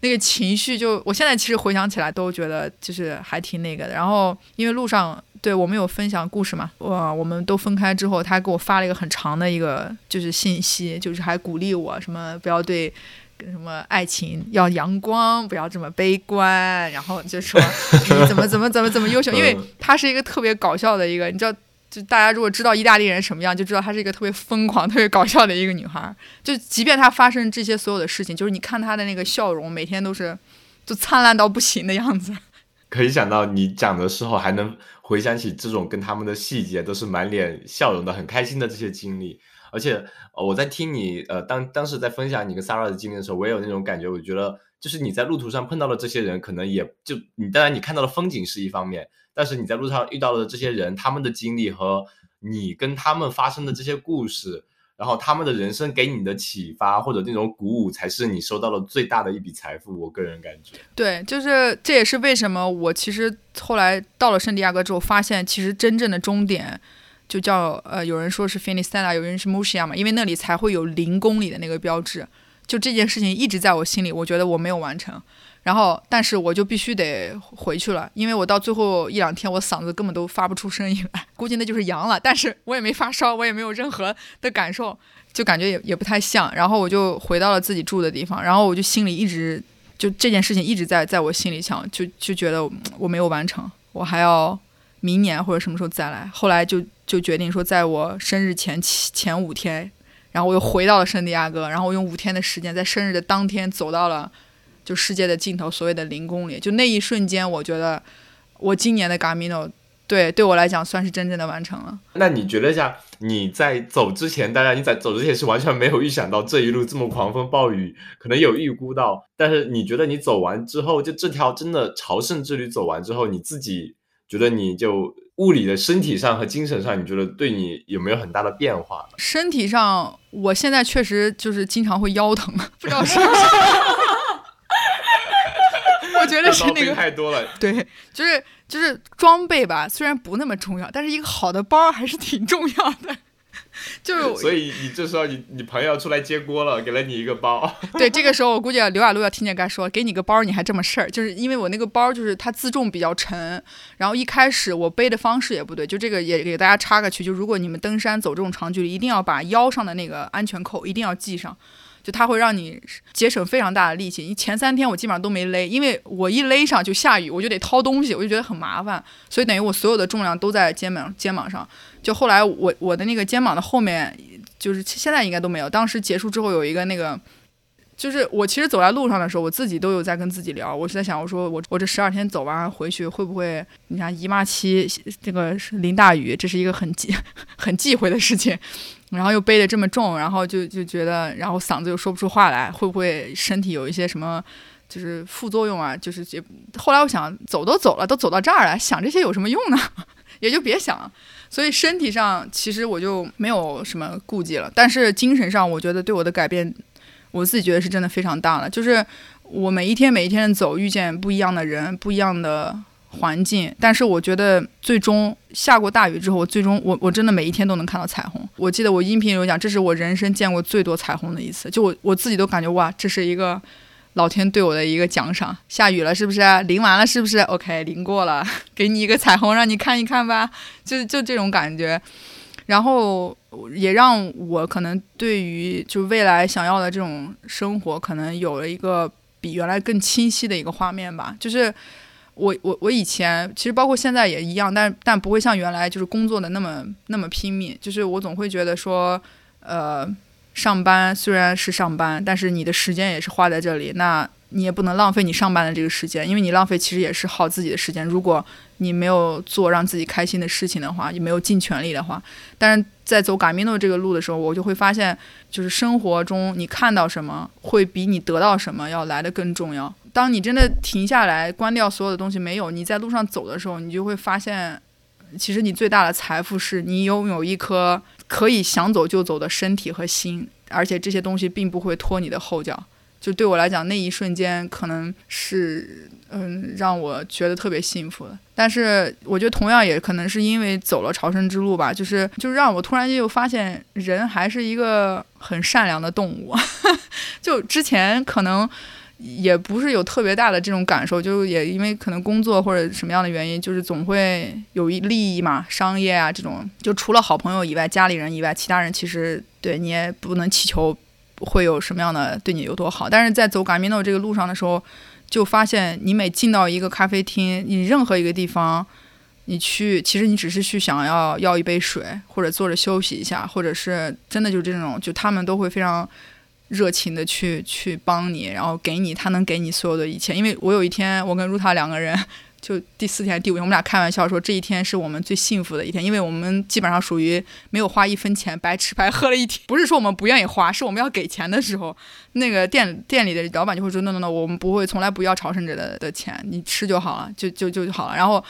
那个情绪就，我现在其实回想起来都觉得就是还挺那个的。然后因为路上对我们有分享故事嘛，我我们都分开之后，他给我发了一个很长的一个就是信息，就是还鼓励我什么不要对什么爱情要阳光，不要这么悲观，然后就说你怎么怎么怎么怎么优秀，因为 他是一个特别搞笑的一个，你知道。就大家如果知道意大利人什么样，就知道她是一个特别疯狂、特别搞笑的一个女孩。就即便她发生这些所有的事情，就是你看她的那个笑容，每天都是就灿烂到不行的样子。可以想到你讲的时候，还能回想起这种跟他们的细节，都是满脸笑容的、很开心的这些经历。而且，呃，我在听你呃当当时在分享你跟 Sara 的经历的时候，我也有那种感觉。我觉得，就是你在路途上碰到的这些人，可能也就你当然你看到的风景是一方面，但是你在路上遇到的这些人，他们的经历和你跟他们发生的这些故事，然后他们的人生给你的启发或者那种鼓舞，才是你收到的最大的一笔财富。我个人感觉，对，就是这也是为什么我其实后来到了圣地亚哥之后，发现其实真正的终点就叫呃，有人说是 f i n i s t e r a 有人是穆西亚嘛，因为那里才会有零公里的那个标志。就这件事情一直在我心里，我觉得我没有完成。然后，但是我就必须得回去了，因为我到最后一两天，我嗓子根本都发不出声音来，估计那就是阳了。但是我也没发烧，我也没有任何的感受，就感觉也也不太像。然后我就回到了自己住的地方，然后我就心里一直就这件事情一直在在我心里想，就就觉得我没有完成，我还要明年或者什么时候再来。后来就就决定说，在我生日前前五天，然后我又回到了圣地亚哥，然后我用五天的时间，在生日的当天走到了。就世界的尽头，所谓的零公里，就那一瞬间，我觉得我今年的 Gamino 对对我来讲算是真正的完成了。那你觉得下你在走之前，当然你在走之前是完全没有预想到这一路这么狂风暴雨，可能有预估到，但是你觉得你走完之后，就这条真的朝圣之旅走完之后，你自己觉得你就物理的身体上和精神上，你觉得对你有没有很大的变化？身体上，我现在确实就是经常会腰疼，不知道是不是。我觉得是那个太多了，对，就是就是装备吧，虽然不那么重要，但是一个好的包还是挺重要的。就是所以你这时候你你朋友出来接锅了，给了你一个包。对，这个时候我估计刘亚璐要听见该说，给你个包你还这么事儿，就是因为我那个包就是它自重比较沉，然后一开始我背的方式也不对，就这个也给大家插个曲，就如果你们登山走这种长距离，一定要把腰上的那个安全扣一定要系上。就它会让你节省非常大的力气。你前三天我基本上都没勒，因为我一勒上就下雨，我就得掏东西，我就觉得很麻烦。所以等于我所有的重量都在肩膀肩膀上。就后来我我的那个肩膀的后面，就是现在应该都没有。当时结束之后有一个那个，就是我其实走在路上的时候，我自己都有在跟自己聊。我是在想，我说我我这十二天走完回去会不会？你看姨妈期这个淋大雨，这是一个很忌 很忌讳的事情。然后又背得这么重，然后就就觉得，然后嗓子又说不出话来，会不会身体有一些什么就是副作用啊？就是也后来我想，走都走了，都走到这儿了，想这些有什么用呢？也就别想。所以身体上其实我就没有什么顾忌了，但是精神上，我觉得对我的改变，我自己觉得是真的非常大了。就是我每一天每一天走，遇见不一样的人，不一样的环境，但是我觉得最终下过大雨之后，我最终我我真的每一天都能看到彩虹。我记得我音频有讲，这是我人生见过最多彩虹的一次，就我我自己都感觉哇，这是一个老天对我的一个奖赏。下雨了是不是？淋完了是不是？OK，淋过了，给你一个彩虹让你看一看吧，就就这种感觉。然后也让我可能对于就未来想要的这种生活，可能有了一个比原来更清晰的一个画面吧，就是。我我我以前其实包括现在也一样，但但不会像原来就是工作的那么那么拼命。就是我总会觉得说，呃，上班虽然是上班，但是你的时间也是花在这里，那你也不能浪费你上班的这个时间，因为你浪费其实也是耗自己的时间。如果你没有做让自己开心的事情的话，也没有尽全力的话，但是在走嘎米诺这个路的时候，我就会发现，就是生活中你看到什么，会比你得到什么要来的更重要。当你真的停下来，关掉所有的东西，没有你在路上走的时候，你就会发现，其实你最大的财富是你拥有一颗可以想走就走的身体和心，而且这些东西并不会拖你的后脚。就对我来讲，那一瞬间可能是嗯让我觉得特别幸福的。但是我觉得同样也可能是因为走了朝圣之路吧，就是就让我突然间又发现，人还是一个很善良的动物。就之前可能。也不是有特别大的这种感受，就也因为可能工作或者什么样的原因，就是总会有一利益嘛，商业啊这种，就除了好朋友以外，家里人以外，其他人其实对你也不能祈求会有什么样的对你有多好。但是在走 Gamino 这个路上的时候，就发现你每进到一个咖啡厅，你任何一个地方，你去，其实你只是去想要要一杯水，或者坐着休息一下，或者是真的就这种，就他们都会非常。热情的去去帮你，然后给你他能给你所有的一切。因为我有一天，我跟 Ruta 两个人，就第四天、第五天，我们俩开玩笑说这一天是我们最幸福的一天，因为我们基本上属于没有花一分钱，白吃白喝了一天。不是说我们不愿意花，是我们要给钱的时候，那个店店里的老板就会说 no no no，我们不会，从来不要朝圣者的的钱，你吃就好了，就就就好了。然后，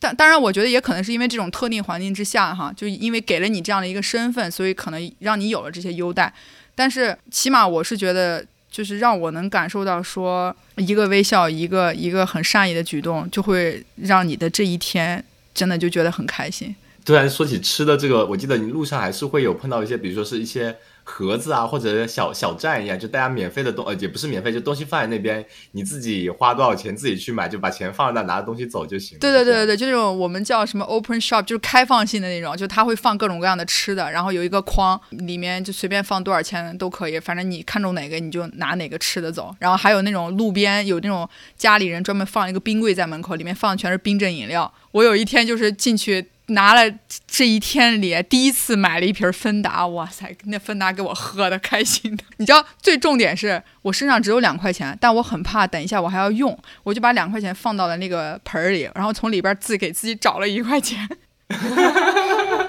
但当然，我觉得也可能是因为这种特定环境之下，哈，就因为给了你这样的一个身份，所以可能让你有了这些优待。但是起码我是觉得，就是让我能感受到，说一个微笑，一个一个很善意的举动，就会让你的这一天真的就觉得很开心。突然说起吃的这个，我记得你路上还是会有碰到一些，比如说是一些。盒子啊，或者小小站一样，就大家免费的东，呃，也不是免费，就东西放在那边，你自己花多少钱自己去买，就把钱放在那，拿着东西走就行。对对对对对，就那种我们叫什么 open shop，就是开放性的那种，就他会放各种各样的吃的，然后有一个筐，里面就随便放多少钱都可以，反正你看中哪个你就拿哪个吃的走。然后还有那种路边有那种家里人专门放一个冰柜在门口，里面放的全是冰镇饮料。我有一天就是进去。拿了这一天里第一次买了一瓶芬达，哇塞，那芬达给我喝的开心的。你知道最重点是我身上只有两块钱，但我很怕等一下我还要用，我就把两块钱放到了那个盆里，然后从里边自己给自己找了一块钱。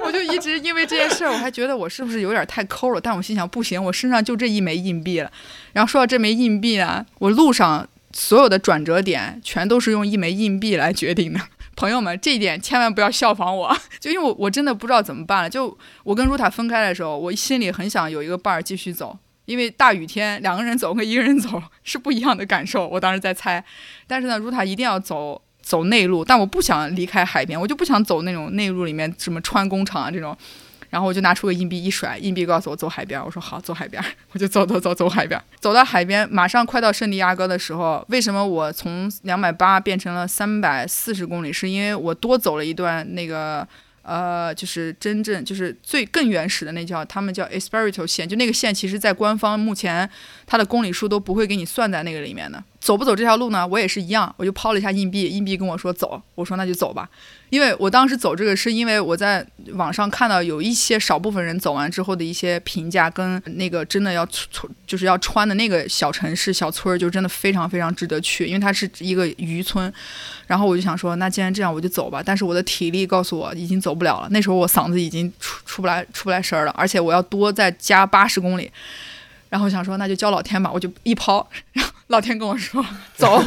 我就一直因为这件事儿，我还觉得我是不是有点太抠了？但我心想不行，我身上就这一枚硬币了。然后说到这枚硬币呢，我路上所有的转折点全都是用一枚硬币来决定的。朋友们，这一点千万不要效仿我，就因为我我真的不知道怎么办了。就我跟如塔分开的时候，我心里很想有一个伴儿继续走，因为大雨天两个人走和一个人走是不一样的感受。我当时在猜，但是呢，如塔一定要走走内陆，但我不想离开海边，我就不想走那种内陆里面什么穿工厂啊这种。然后我就拿出个硬币一甩，硬币告诉我走海边。我说好，走海边，我就走走走走海边。走到海边，马上快到圣地亚哥的时候，为什么我从两百八变成了三百四十公里？是因为我多走了一段那个呃，就是真正就是最更原始的那叫他们叫 Espirito 线，就那个线，其实在官方目前它的公里数都不会给你算在那个里面的。走不走这条路呢？我也是一样，我就抛了一下硬币，硬币跟我说走，我说那就走吧。因为我当时走这个，是因为我在网上看到有一些少部分人走完之后的一些评价，跟那个真的要穿，就是要穿的那个小城市小村儿，就真的非常非常值得去，因为它是一个渔村。然后我就想说，那既然这样，我就走吧。但是我的体力告诉我已经走不了了，那时候我嗓子已经出出不来出不来声儿了，而且我要多再加八十公里。然后想说，那就交老天吧，我就一抛，然后老天跟我说走。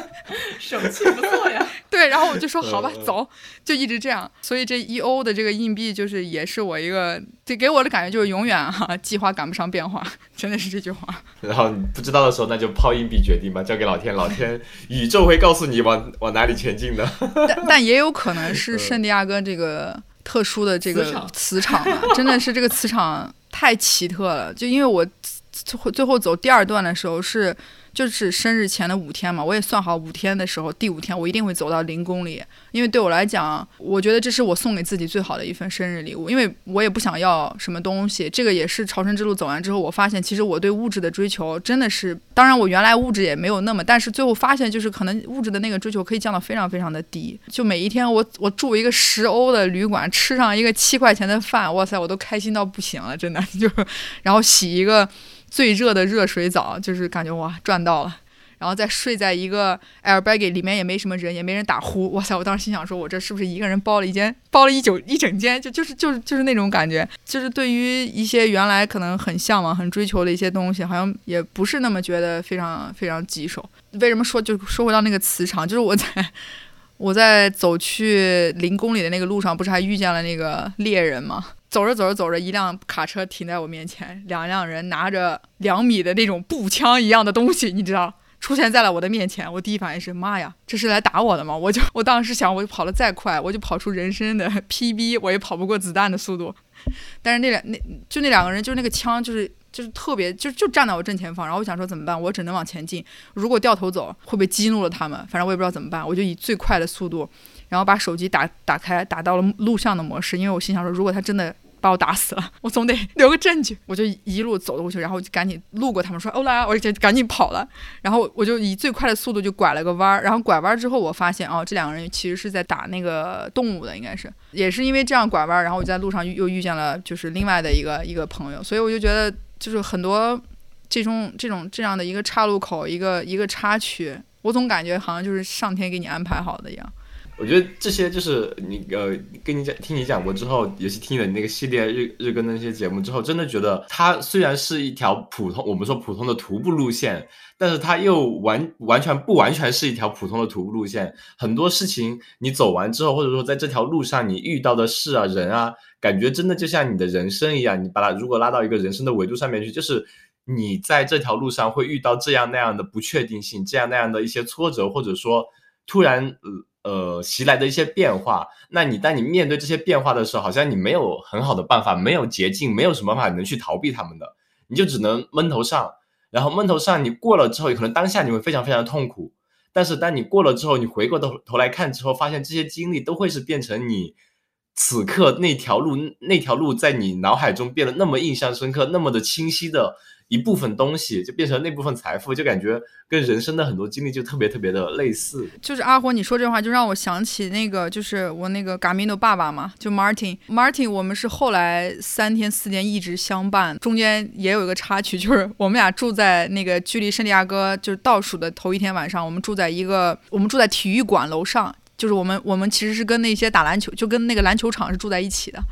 手气不错呀。对，然后我就说好吧，走，就一直这样。所以这一欧的这个硬币，就是也是我一个，这给我的感觉就是永远哈、计划赶不上变化，真的是这句话。然后你不知道的时候，那就抛硬币决定吧，交给老天，老天宇宙会告诉你往往哪里前进的。但但也有可能是嗯圣地亚哥这个特殊的这个磁场磁场啊，真的是这个磁场太奇特了。就因为我最后最后走第二段的时候是就是生日前的五天嘛，我也算好五天的时候，第五天我一定会走到零公里，因为对我来讲，我觉得这是我送给自己最好的一份生日礼物，因为我也不想要什么东西。这个也是朝圣之路走完之后，我发现其实我对物质的追求真的是，当然我原来物质也没有那么，但是最后发现就是可能物质的那个追求可以降到非常非常的低。就每一天我我住一个十欧的旅馆，吃上一个七块钱的饭，哇塞，我都开心到不行了，真的 就，然后洗一个最热的热水澡，就是感觉哇赚到了。然后再睡在一个 airbag 里面也没什么人，也没人打呼，哇塞！我当时心想说，我这是不是一个人包了一间，包了一宿一整间，就就是就是就是那种感觉，就是对于一些原来可能很向往、很追求的一些东西，好像也不是那么觉得非常非常棘手。为什么说就说回到那个磁场，就是我在我在走去零公里的那个路上，不是还遇见了那个猎人吗？走着走着走着，一辆卡车停在我面前，两辆人拿着两米的那种步枪一样的东西，你知道，出现在了我的面前。我第一反应是妈呀，这是来打我的吗？我就我当时想，我就跑得再快，我就跑出人生的 PB，我也跑不过子弹的速度。但是那两那就那两个人，就是那个枪，就是就是特别就就站在我正前方，然后我想说怎么办？我只能往前进。如果掉头走，会不会激怒了他们？反正我也不知道怎么办，我就以最快的速度，然后把手机打打开，打到了录像的模式，因为我心想说，如果他真的把我打死了，我总得 留个证据。我就一路走过去，然后就赶紧路过他们说欧啦，我就赶紧跑了。然后我就以最快的速度就拐了个弯儿，然后拐弯之后，我发现哦，这两个人其实是在打那个动物的，应该是也是因为这样拐弯，然后我在路上又遇见了就是另外的一个一个朋友，所以我就觉得就是很多这种这种这样的一个岔路口，一个一个插曲，我总感觉好像就是上天给你安排好的一样。我觉得这些就是你呃，跟你讲听你讲过之后，尤其听了你那个系列日日更那些节目之后，真的觉得它虽然是一条普通我们说普通的徒步路线，但是它又完完全不完全是一条普通的徒步路线。很多事情你走完之后，或者说在这条路上你遇到的事啊、人啊，感觉真的就像你的人生一样，你把它如果拉到一个人生的维度上面去，就是。你在这条路上会遇到这样那样的不确定性，这样那样的一些挫折，或者说突然呃呃袭来的一些变化。那你当你面对这些变化的时候，好像你没有很好的办法，没有捷径，没有什么办法能去逃避他们的，你就只能闷头上。然后闷头上，你过了之后，可能当下你会非常非常的痛苦，但是当你过了之后，你回过头头来看之后，发现这些经历都会是变成你此刻那条路那条路在你脑海中变得那么印象深刻，那么的清晰的。一部分东西就变成那部分财富，就感觉跟人生的很多经历就特别特别的类似。就是阿火，你说这话就让我想起那个，就是我那个 Gamino 爸爸嘛，就 Martin。Martin，我们是后来三天四天一直相伴，中间也有一个插曲，就是我们俩住在那个距离圣地亚哥就是倒数的头一天晚上，我们住在一个我们住在体育馆楼上，就是我们我们其实是跟那些打篮球，就跟那个篮球场是住在一起的。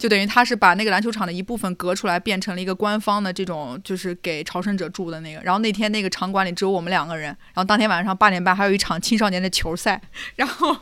就等于他是把那个篮球场的一部分隔出来，变成了一个官方的这种，就是给朝圣者住的那个。然后那天那个场馆里只有我们两个人。然后当天晚上八点半还有一场青少年的球赛。然后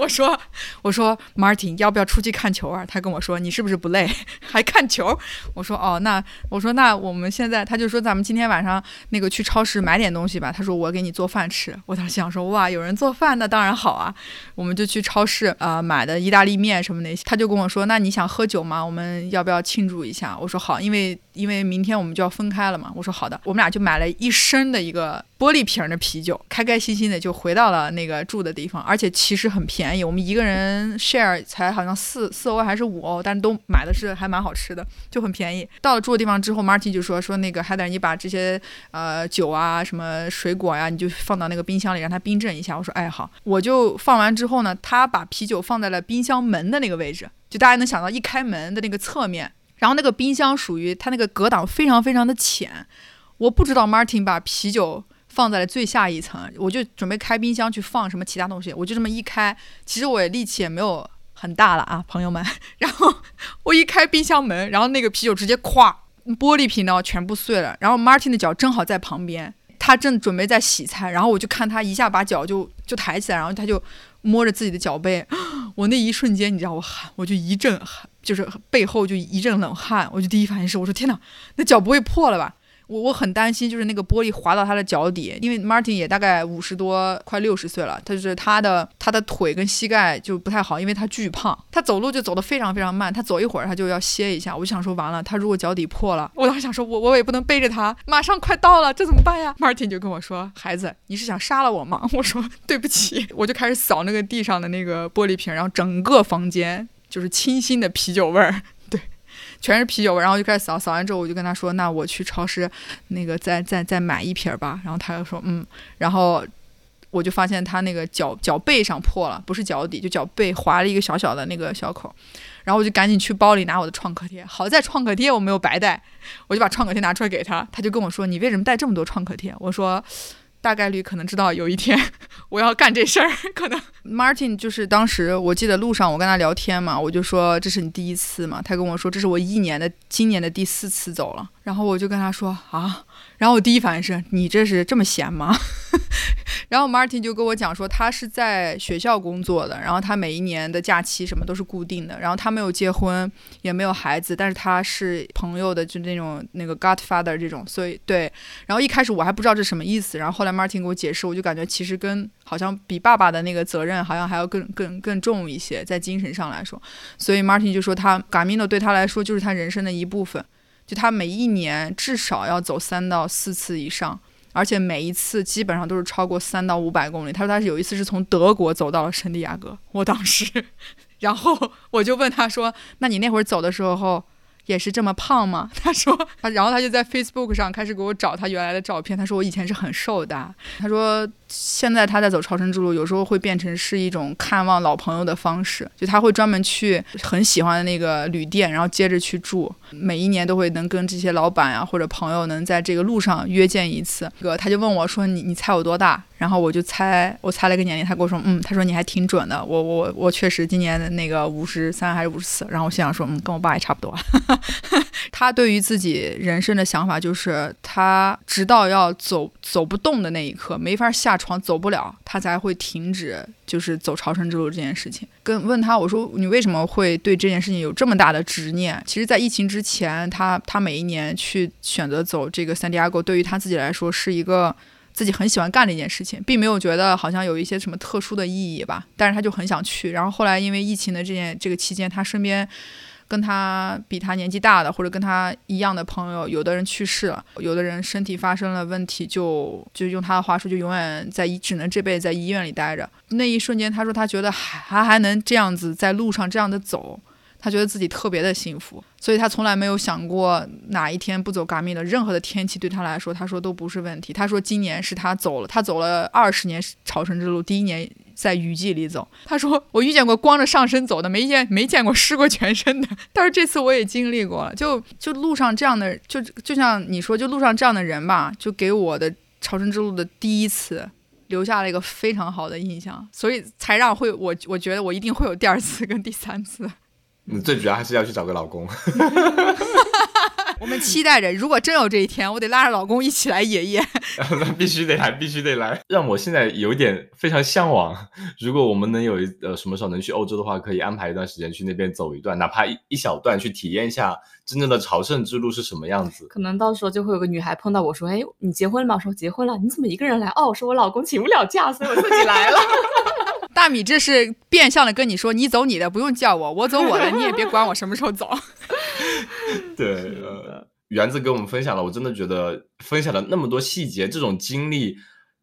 我说我说 Martin 要不要出去看球啊？他跟我说你是不是不累 还看球？我说哦那我说那我们现在他就说咱们今天晚上那个去超市买点东西吧。他说我给你做饭吃。我当时想说哇有人做饭那当然好啊。我们就去超市啊、买的意大利面什么那些。他就跟我说那你想喝酒吗？我们要不要庆祝一下？我说好，因为因为明天我们就要分开了嘛。我说好的，我们俩就买了一升的一个玻璃瓶的啤酒，开开心心的就回到了那个住的地方，而且其实很便宜，我们一个人 share 才好像四四欧还是五欧，但是都买的是还蛮好吃的，就很便宜。到了住的地方之后，Martin 就说说那个海胆你把这些呃酒啊什么水果呀、你就放到那个冰箱里让它冰镇一下。我说哎好，我就放完之后呢，他把啤酒放在了冰箱门的那个位置。就大家能想到一开门的那个侧面，然后那个冰箱属于它那个隔挡非常非常的浅，我不知道 Martin 把啤酒放在了最下一层，我就准备开冰箱去放什么其他东西，我就这么一开，其实我也力气也没有很大了啊，朋友们，然后我一开冰箱门，然后那个啤酒直接咵，玻璃瓶呢全部碎了，然后 Martin 的脚正好在旁边。他正准备在洗菜，然后我就看他一下把脚就就抬起来，然后他就摸着自己的脚背，我那一瞬间你知道我汗，我就一阵汗，就是背后就一阵冷汗，我就第一反应是我说天哪，那脚不会破了吧？我我很担心，就是那个玻璃滑到他的脚底，因为 Martin 也大概五十多，快六十岁了，他就是他的他的腿跟膝盖就不太好，因为他巨胖，他走路就走得非常非常慢，他走一会儿他就要歇一下。我就想说完了，他如果脚底破了，我当时想说我我也不能背着他，马上快到了，这怎么办呀？Martin 就跟我说，孩子，你是想杀了我吗？我说对不起，我就开始扫那个地上的那个玻璃瓶，然后整个房间就是清新的啤酒味儿。全是啤酒味，然后就开始扫，扫完之后我就跟他说：“那我去超市，那个再再再买一瓶吧。”然后他就说：“嗯。”然后我就发现他那个脚 脚背上破了，不是脚底，就脚背划了一个小小的那个小口。然后我就赶紧去包里拿我的创可贴，好在创可贴我没有白带，我就把创可贴拿出来给他，他就跟我说：“你为什么带这么多创可贴？”我说。大概率可能知道有一天 我要干这事儿，可能 Martin 就是当时我记得路上我跟他聊天嘛，我就说这是你第一次嘛，他跟我说这是我一年的今年的第四次走了，然后我就跟他说啊。然后我第一反应是你这是这么闲吗？然后 Martin 就跟我讲说，他是在学校工作的，然后他每一年的假期什么都是固定的，然后他没有结婚，也没有孩子，但是他是朋友的就那种那个 Godfather 这种，所以对。然后一开始我还不知道这什么意思，然后后来 Martin 给我解释，我就感觉其实跟好像比爸爸的那个责任好像还要更更更重一些，在精神上来说。所以 Martin 就说他 Gamino 对他来说就是他人生的一部分。就他每一年至少要走三到四次以上，而且每一次基本上都是超过三到五百公里。他说他是有一次是从德国走到了圣地亚哥，我当时，然后我就问他说：“那你那会儿走的时候？”也是这么胖吗？他说，然后他就在 Facebook 上开始给我找他原来的照片。他说我以前是很瘦的。他说现在他在走朝圣之路，有时候会变成是一种看望老朋友的方式，就他会专门去很喜欢的那个旅店，然后接着去住。每一年都会能跟这些老板啊或者朋友能在这个路上约见一次。哥，他就问我说你你猜我多大？然后我就猜，我猜了一个年龄，他跟我说，嗯，他说你还挺准的，我我我确实今年的那个五十三还是五十四，然后我心想说，嗯，跟我爸也差不多。他对于自己人生的想法就是，他直到要走走不动的那一刻，没法下床走不了，他才会停止，就是走朝圣之路这件事情。跟问他，我说你为什么会对这件事情有这么大的执念？其实，在疫情之前，他他每一年去选择走这个三 Diego，对于他自己来说是一个。自己很喜欢干的一件事情，并没有觉得好像有一些什么特殊的意义吧，但是他就很想去。然后后来因为疫情的这件这个期间，他身边跟他比他年纪大的或者跟他一样的朋友，有的人去世了，有的人身体发生了问题，就就用他的话说，就永远在医，只能这辈子在医院里待着。那一瞬间，他说他觉得还还还能这样子在路上这样的走。他觉得自己特别的幸福，所以他从来没有想过哪一天不走嘎米的任何的天气对他来说，他说都不是问题。他说今年是他走了，他走了二十年朝圣之路，第一年在雨季里走。他说我遇见过光着上身走的，没见没见过湿过全身的。但是这次我也经历过了，就就路上这样的，就就像你说，就路上这样的人吧，就给我的朝圣之路的第一次留下了一个非常好的印象，所以才让会我我觉得我一定会有第二次跟第三次。你最主要还是要去找个老公。我们期待着，如果真有这一天，我得拉着老公一起来爷爷。那 必须得来，必须得来。让我现在有点非常向往，如果我们能有一呃什么时候能去欧洲的话，可以安排一段时间去那边走一段，哪怕一一小段，去体验一下真正的朝圣之路是什么样子。可能到时候就会有个女孩碰到我说：“哎，你结婚了吗？”我说：“结婚了。”你怎么一个人来？哦，说我老公请不了假，所以我自己来了。大米这是变相的跟你说，你走你的，不用叫我，我走我的，你也别管我什么时候走。对，园子跟我们分享了，我真的觉得分享了那么多细节，这种经历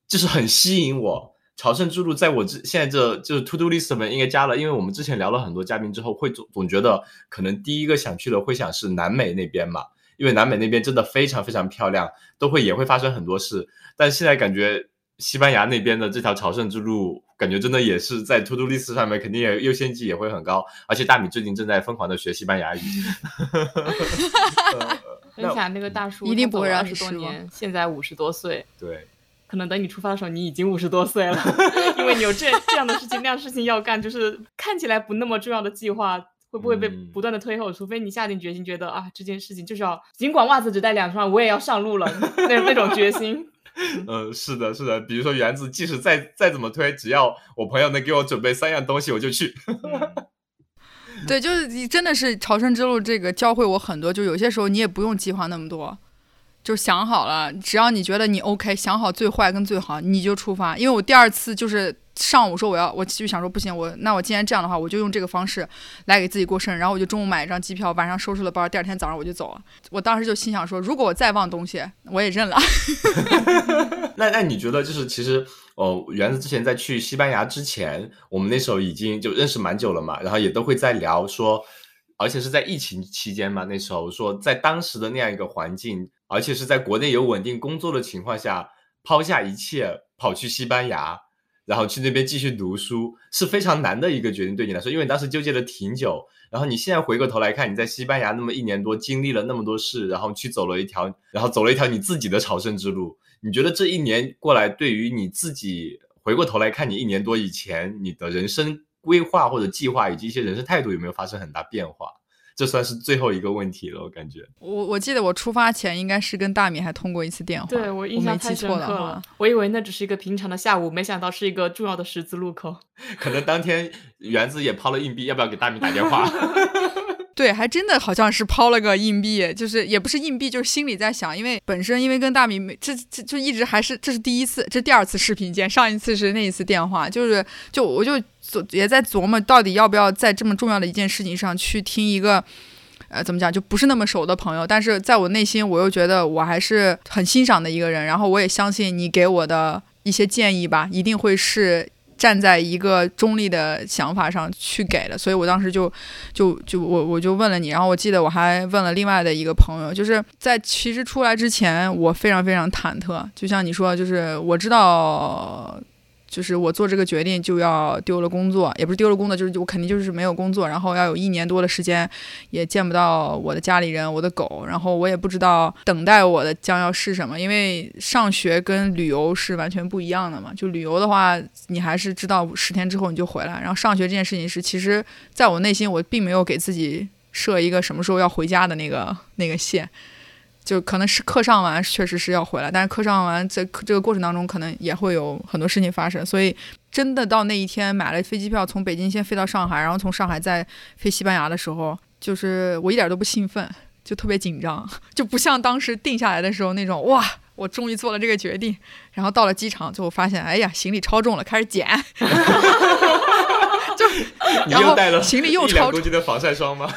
就是很吸引我。朝圣之路在我这现在这就是 to do list 里面应该加了，因为我们之前聊了很多嘉宾之后，会总总觉得可能第一个想去的会想是南美那边嘛，因为南美那边真的非常非常漂亮，都会也会发生很多事，但现在感觉。西班牙那边的这条朝圣之路，感觉真的也是在 To Do List 上面，肯定也优先级也会很高。而且大米最近正在疯狂的学西班牙语。分享那个大叔一定不会让十多年，现在五十多岁。对，可能等你出发的时候，你已经五十多岁了，因为你有这这样的事情、那样事情要干，就是看起来不那么重要的计划，会不会被不断的推后？除非你下定决心，觉得啊，这件事情就是要，尽管袜子只带两双，我也要上路了，那那种决心。嗯，是的，是的。比如说园子，即使再再怎么推，只要我朋友能给我准备三样东西，我就去。对，就是你真的是朝圣之路这个教会我很多，就有些时候你也不用计划那么多，就想好了，只要你觉得你 OK，想好最坏跟最好，你就出发。因为我第二次就是。上午说我要，我就想说不行，我那我既然这样的话，我就用这个方式来给自己过生日。然后我就中午买一张机票，晚上收拾了包，第二天早上我就走了。我当时就心想说，如果我再忘东西，我也认了。那那你觉得就是其实哦，园子之前在去西班牙之前，我们那时候已经就认识蛮久了嘛，然后也都会在聊说，而且是在疫情期间嘛，那时候说在当时的那样一个环境，而且是在国内有稳定工作的情况下，抛下一切跑去西班牙。然后去那边继续读书是非常难的一个决定，对你来说，因为你当时纠结了挺久。然后你现在回过头来看，你在西班牙那么一年多，经历了那么多事，然后去走了一条，然后走了一条你自己的朝圣之路。你觉得这一年过来，对于你自己回过头来看，你一年多以前你的人生规划或者计划以及一些人生态度有没有发生很大变化？这算是最后一个问题了，我感觉。我我记得我出发前应该是跟大米还通过一次电话，对我印象太深刻了。我以为那只是一个平常的下午，没想到是一个重要的十字路口。可能当天园子也抛了硬币，要不要给大米打电话？对，还真的好像是抛了个硬币，就是也不是硬币，就是心里在想，因为本身因为跟大米没这这就一直还是这是第一次，这第二次视频见，上一次是那一次电话，就是就我就也在琢磨到底要不要在这么重要的一件事情上去听一个，呃，怎么讲就不是那么熟的朋友，但是在我内心我又觉得我还是很欣赏的一个人，然后我也相信你给我的一些建议吧，一定会是。站在一个中立的想法上去给的，所以我当时就就就我我就问了你，然后我记得我还问了另外的一个朋友，就是在其实出来之前，我非常非常忐忑，就像你说，就是我知道。就是我做这个决定就要丢了工作，也不是丢了工作，就是我肯定就是没有工作，然后要有一年多的时间也见不到我的家里人、我的狗，然后我也不知道等待我的将要是什么，因为上学跟旅游是完全不一样的嘛。就旅游的话，你还是知道十天之后你就回来，然后上学这件事情是，其实在我内心我并没有给自己设一个什么时候要回家的那个那个线。就可能是课上完，确实是要回来，但是课上完在这个过程当中，可能也会有很多事情发生，所以真的到那一天买了飞机票，从北京先飞到上海，然后从上海再飞西班牙的时候，就是我一点都不兴奋，就特别紧张，就不像当时定下来的时候那种哇，我终于做了这个决定，然后到了机场，最后发现，哎呀，行李超重了，开始减，就然后行李又超重的防晒霜吗？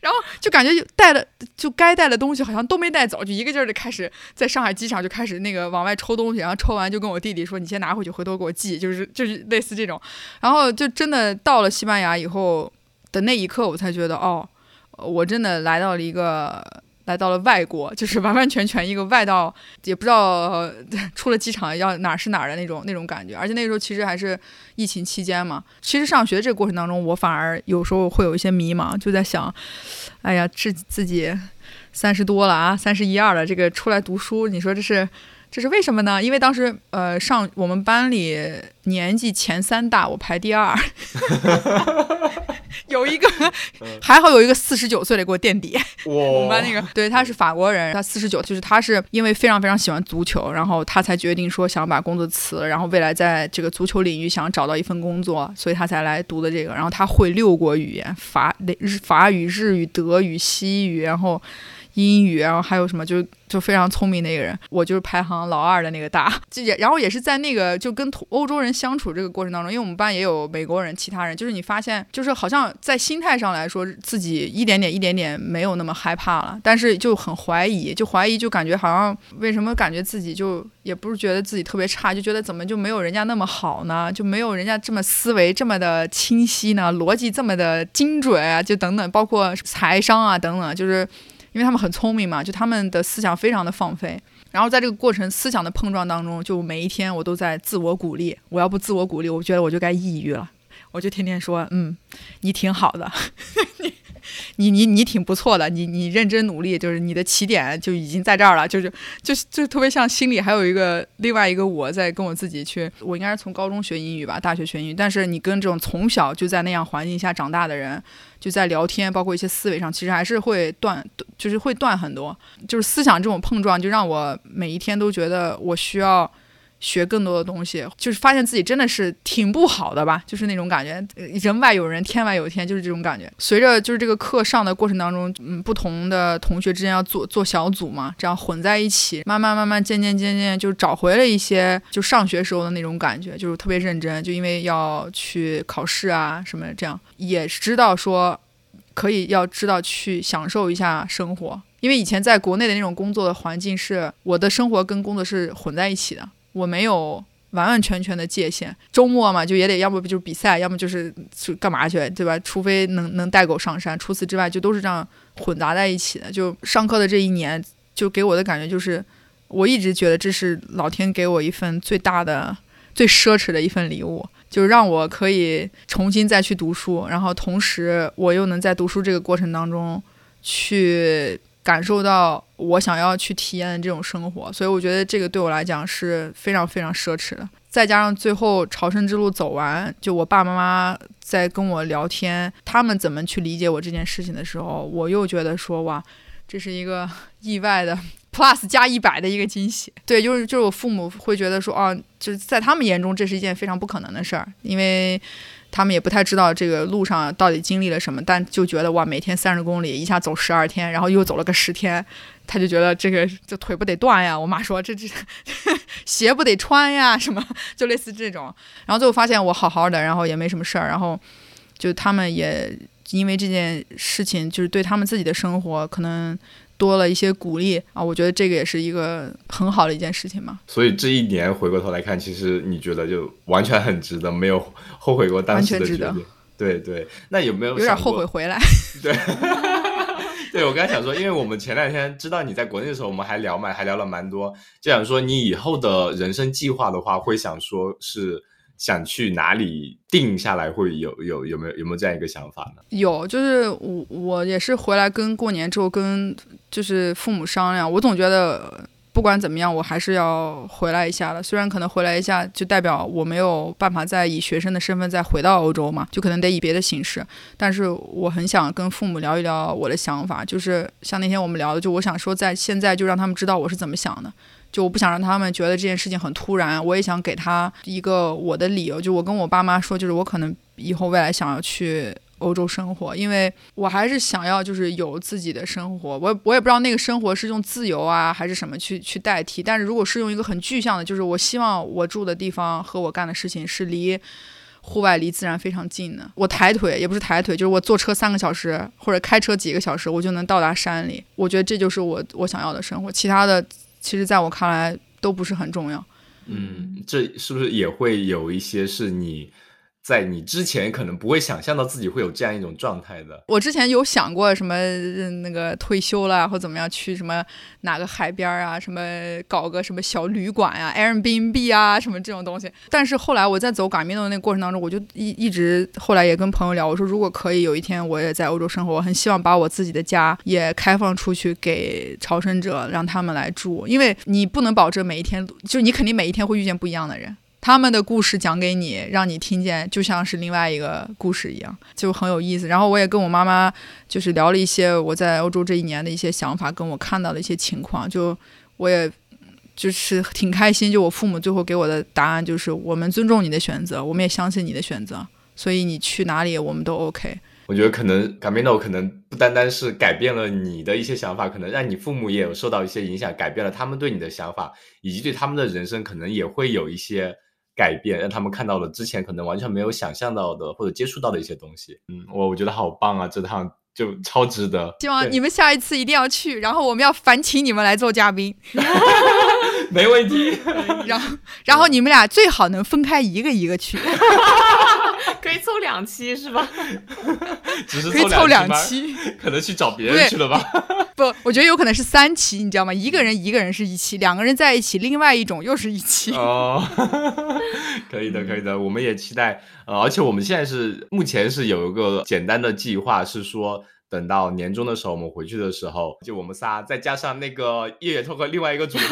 然后就感觉带了就该带的东西好像都没带走，就一个劲儿的开始在上海机场就开始那个往外抽东西，然后抽完就跟我弟弟说：“你先拿回去，回头给我寄。”就是就是类似这种。然后就真的到了西班牙以后的那一刻，我才觉得哦，我真的来到了一个。来到了外国，就是完完全全一个外到，也不知道 出了机场要哪是哪的那种那种感觉。而且那个时候其实还是疫情期间嘛。其实上学这个过程当中，我反而有时候会有一些迷茫，就在想，哎呀，自自己三十多了啊，三十一二了，这个出来读书，你说这是？这是为什么呢？因为当时，呃，上我们班里年纪前三大，我排第二，有一个还好有一个四十九岁的给我垫底。我们班那个，对，他是法国人，他四十九，就是他是因为非常非常喜欢足球，然后他才决定说想把工作辞了，然后未来在这个足球领域想找到一份工作，所以他才来读的这个。然后他会六国语言，法日法语、日语、德语、西语，然后。英语，然后还有什么，就就非常聪明的一个人，我就是排行老二的那个大，就也然后也是在那个就跟欧洲人相处这个过程当中，因为我们班也有美国人，其他人，就是你发现，就是好像在心态上来说，自己一点点一点点没有那么害怕了，但是就很怀疑，就怀疑，就感觉好像为什么感觉自己就也不是觉得自己特别差，就觉得怎么就没有人家那么好呢？就没有人家这么思维这么的清晰呢？逻辑这么的精准啊？就等等，包括财商啊等等，就是。因为他们很聪明嘛，就他们的思想非常的放飞，然后在这个过程思想的碰撞当中，就每一天我都在自我鼓励，我要不自我鼓励，我觉得我就该抑郁了，我就天天说，嗯，你挺好的。你你你挺不错的，你你认真努力，就是你的起点就已经在这儿了，就是就就特别像心里还有一个另外一个我在跟我自己去，我应该是从高中学英语吧，大学学英语，但是你跟这种从小就在那样环境下长大的人，就在聊天，包括一些思维上，其实还是会断就是会断很多。就是思想这种碰撞，就让我每一天都觉得我需要。学更多的东西，就是发现自己真的是挺不好的吧，就是那种感觉，人外有人，天外有天，就是这种感觉。随着就是这个课上的过程当中，嗯，不同的同学之间要做做小组嘛，这样混在一起，慢慢慢慢渐渐渐渐就找回了一些就上学时候的那种感觉，就是特别认真，就因为要去考试啊什么这样，也知道说可以要知道去享受一下生活，因为以前在国内的那种工作的环境是我的生活跟工作是混在一起的。我没有完完全全的界限，周末嘛，就也得要不就是比赛，要么就是去干嘛去，对吧？除非能能带狗上山，除此之外就都是这样混杂在一起的。就上课的这一年，就给我的感觉就是，我一直觉得这是老天给我一份最大的、最奢侈的一份礼物，就让我可以重新再去读书，然后同时我又能在读书这个过程当中去。感受到我想要去体验的这种生活，所以我觉得这个对我来讲是非常非常奢侈的。再加上最后朝圣之路走完，就我爸爸妈妈在跟我聊天，他们怎么去理解我这件事情的时候，我又觉得说哇，这是一个意外的 plus 加一百的一个惊喜。对，就是就是我父母会觉得说啊，就是在他们眼中这是一件非常不可能的事儿，因为。他们也不太知道这个路上到底经历了什么，但就觉得哇，每天三十公里，一下走十二天，然后又走了个十天，他就觉得这个这腿不得断呀？我妈说这这鞋不得穿呀？什么就类似这种。然后最后发现我好好的，然后也没什么事儿，然后就他们也因为这件事情，就是对他们自己的生活可能。多了一些鼓励啊，我觉得这个也是一个很好的一件事情嘛。所以这一年回过头来看，其实你觉得就完全很值得，没有后悔过当时的决定。对对，那有没有有点后悔回来？对，对我刚才想说，因为我们前两天知道你在国内的时候，我们还聊嘛，还聊了蛮多，就想说你以后的人生计划的话，会想说是。想去哪里定下来会有有有没有有没有这样一个想法呢？有，就是我我也是回来跟过年之后跟就是父母商量，我总觉得不管怎么样，我还是要回来一下的。虽然可能回来一下就代表我没有办法再以学生的身份再回到欧洲嘛，就可能得以别的形式。但是我很想跟父母聊一聊我的想法，就是像那天我们聊的，就我想说在现在就让他们知道我是怎么想的。就我不想让他们觉得这件事情很突然，我也想给他一个我的理由。就我跟我爸妈说，就是我可能以后未来想要去欧洲生活，因为我还是想要就是有自己的生活。我我也不知道那个生活是用自由啊还是什么去去代替。但是如果是用一个很具象的，就是我希望我住的地方和我干的事情是离户外、离自然非常近的。我抬腿也不是抬腿，就是我坐车三个小时或者开车几个小时，我就能到达山里。我觉得这就是我我想要的生活。其他的。其实，在我看来，都不是很重要。嗯，这是不是也会有一些是你？在你之前可能不会想象到自己会有这样一种状态的。我之前有想过什么那个退休了或怎么样去什么哪个海边啊，什么搞个什么小旅馆啊，Airbnb 啊什么这种东西。但是后来我在走嘎米诺的那个过程当中，我就一一直后来也跟朋友聊，我说如果可以有一天我也在欧洲生活，我很希望把我自己的家也开放出去给朝圣者，让他们来住，因为你不能保证每一天，就你肯定每一天会遇见不一样的人。他们的故事讲给你，让你听见，就像是另外一个故事一样，就很有意思。然后我也跟我妈妈就是聊了一些我在欧洲这一年的一些想法，跟我看到的一些情况。就我也就是挺开心。就我父母最后给我的答案就是：我们尊重你的选择，我们也相信你的选择，所以你去哪里我们都 OK。我觉得可能 Camino 可能不单单是改变了你的一些想法，可能让你父母也有受到一些影响，改变了他们对你的想法，以及对他们的人生可能也会有一些。改变让他们看到了之前可能完全没有想象到的或者接触到的一些东西。嗯，我我觉得好棒啊，这趟就超值得。希望你们下一次一定要去，然后我们要烦请你们来做嘉宾。没问题。然后 然后你们俩最好能分开一个一个去。可以凑两期是吧？只是可以凑两期，可能去找别人去了吧？不，我觉得有可能是三期，你知道吗？一个人一个人是一期，两个人在一起，另外一种又是一期。哦，可以的，可以的，我们也期待。呃，而且我们现在是目前是有一个简单的计划，是说等到年终的时候，我们回去的时候，就我们仨再加上那个叶叶托和另外一个主播。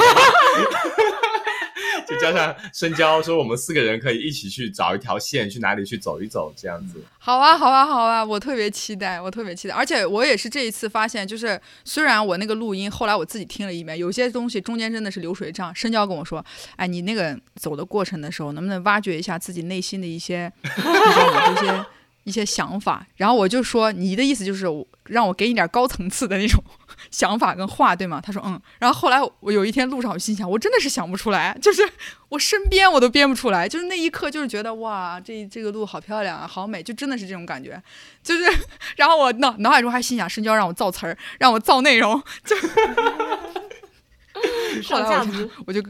就加上深交，说我们四个人可以一起去找一条线，去哪里去走一走，这样子。好啊，好啊，好啊！我特别期待，我特别期待。而且我也是这一次发现，就是虽然我那个录音后来我自己听了一遍，有些东西中间真的是流水账。深交跟我说：“哎，你那个走的过程的时候，能不能挖掘一下自己内心的一些这些一些想法？”然后我就说：“你的意思就是让我给你点高层次的那种。”想法跟话对吗？他说嗯，然后后来我有一天路上，我心想，我真的是想不出来，就是我身边我都编不出来，就是那一刻就是觉得哇，这这个路好漂亮啊，好美，就真的是这种感觉，就是，然后我脑脑海中还心想，深交让我造词儿，让我造内容，就 上价值，我就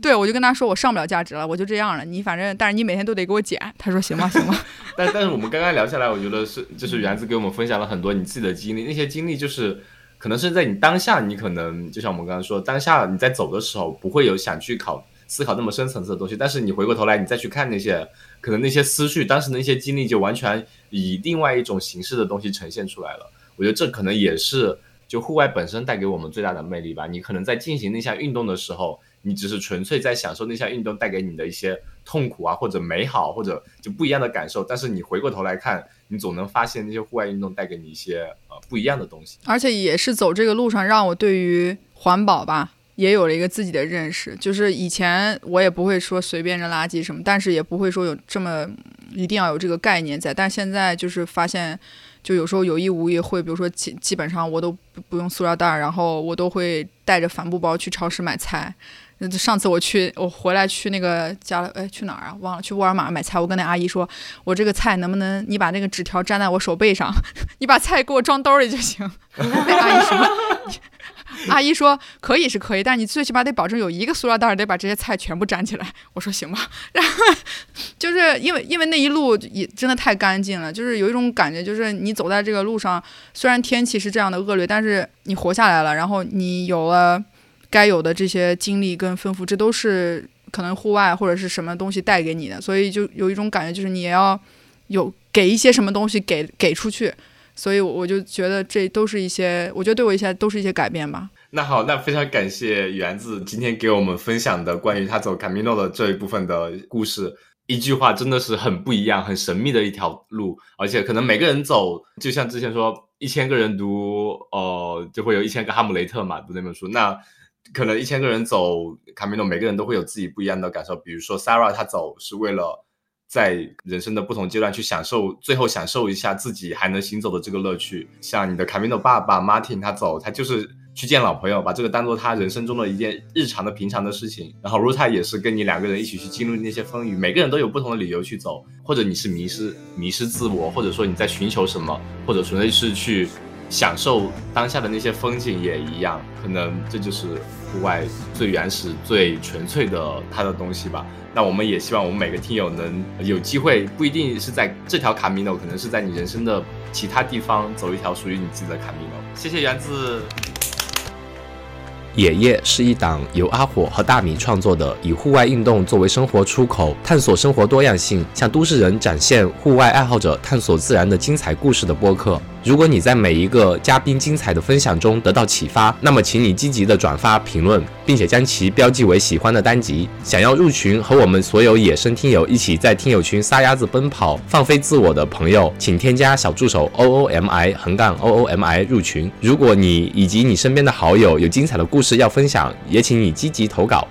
对，我就跟他说我上不了价值了，我就这样了，你反正但是你每天都得给我剪，他说行吧行吧，但但是我们刚刚聊下来，我觉得是就是园子给我们分享了很多你自己的经历，那些经历就是。可能是在你当下，你可能就像我们刚刚说，当下你在走的时候不会有想去考思考那么深层次的东西，但是你回过头来，你再去看那些，可能那些思绪，当时那些经历就完全以另外一种形式的东西呈现出来了。我觉得这可能也是就户外本身带给我们最大的魅力吧。你可能在进行那项运动的时候，你只是纯粹在享受那项运动带给你的一些痛苦啊，或者美好，或者就不一样的感受，但是你回过头来看。你总能发现那些户外运动带给你一些呃不一样的东西，而且也是走这个路上让我对于环保吧也有了一个自己的认识。就是以前我也不会说随便扔垃圾什么，但是也不会说有这么一定要有这个概念在。但现在就是发现，就有时候有意无意会，比如说基基本上我都不用塑料袋，然后我都会带着帆布包去超市买菜。上次我去，我回来去那个家，哎，去哪儿啊？忘了去沃尔玛买菜。我跟那阿姨说，我这个菜能不能你把那个纸条粘在我手背上，你把菜给我装兜里就行。那阿姨说，阿姨说可以是可以，但你最起码得保证有一个塑料袋得把这些菜全部粘起来。我说行吧。然后就是因为因为那一路也真的太干净了，就是有一种感觉，就是你走在这个路上，虽然天气是这样的恶劣，但是你活下来了，然后你有了。该有的这些经历跟丰富，这都是可能户外或者是什么东西带给你的，所以就有一种感觉，就是你也要有给一些什么东西给给出去，所以我就觉得这都是一些，我觉得对我一些都是一些改变吧。那好，那非常感谢园子今天给我们分享的关于他走 Camino 的这一部分的故事。一句话真的是很不一样、很神秘的一条路，而且可能每个人走，就像之前说一千个人读，呃，就会有一千个哈姆雷特嘛，读那本书那。可能一千个人走卡米诺，每个人都会有自己不一样的感受。比如说，Sarah 她走是为了在人生的不同阶段去享受，最后享受一下自己还能行走的这个乐趣。像你的卡米诺爸爸 Martin 他走，他就是去见老朋友，把这个当做他人生中的一件日常的平常的事情。然后 Ruta 也是跟你两个人一起去经历那些风雨，每个人都有不同的理由去走，或者你是迷失迷失自我，或者说你在寻求什么，或者纯粹是去。享受当下的那些风景也一样，可能这就是户外最原始、最纯粹的它的东西吧。那我们也希望我们每个听友能有机会，不一定是在这条卡米诺，可能是在你人生的其他地方走一条属于你自己的卡米诺。谢谢园子。野夜是一档由阿火和大米创作的，以户外运动作为生活出口，探索生活多样性，向都市人展现户外爱好者探索自然的精彩故事的播客。如果你在每一个嘉宾精彩的分享中得到启发，那么请你积极的转发评论，并且将其标记为喜欢的单集。想要入群和我们所有野生听友一起在听友群撒丫子奔跑、放飞自我的朋友，请添加小助手 O O M I 横杠 O O M I 入群。如果你以及你身边的好友有精彩的故事要分享，也请你积极投稿。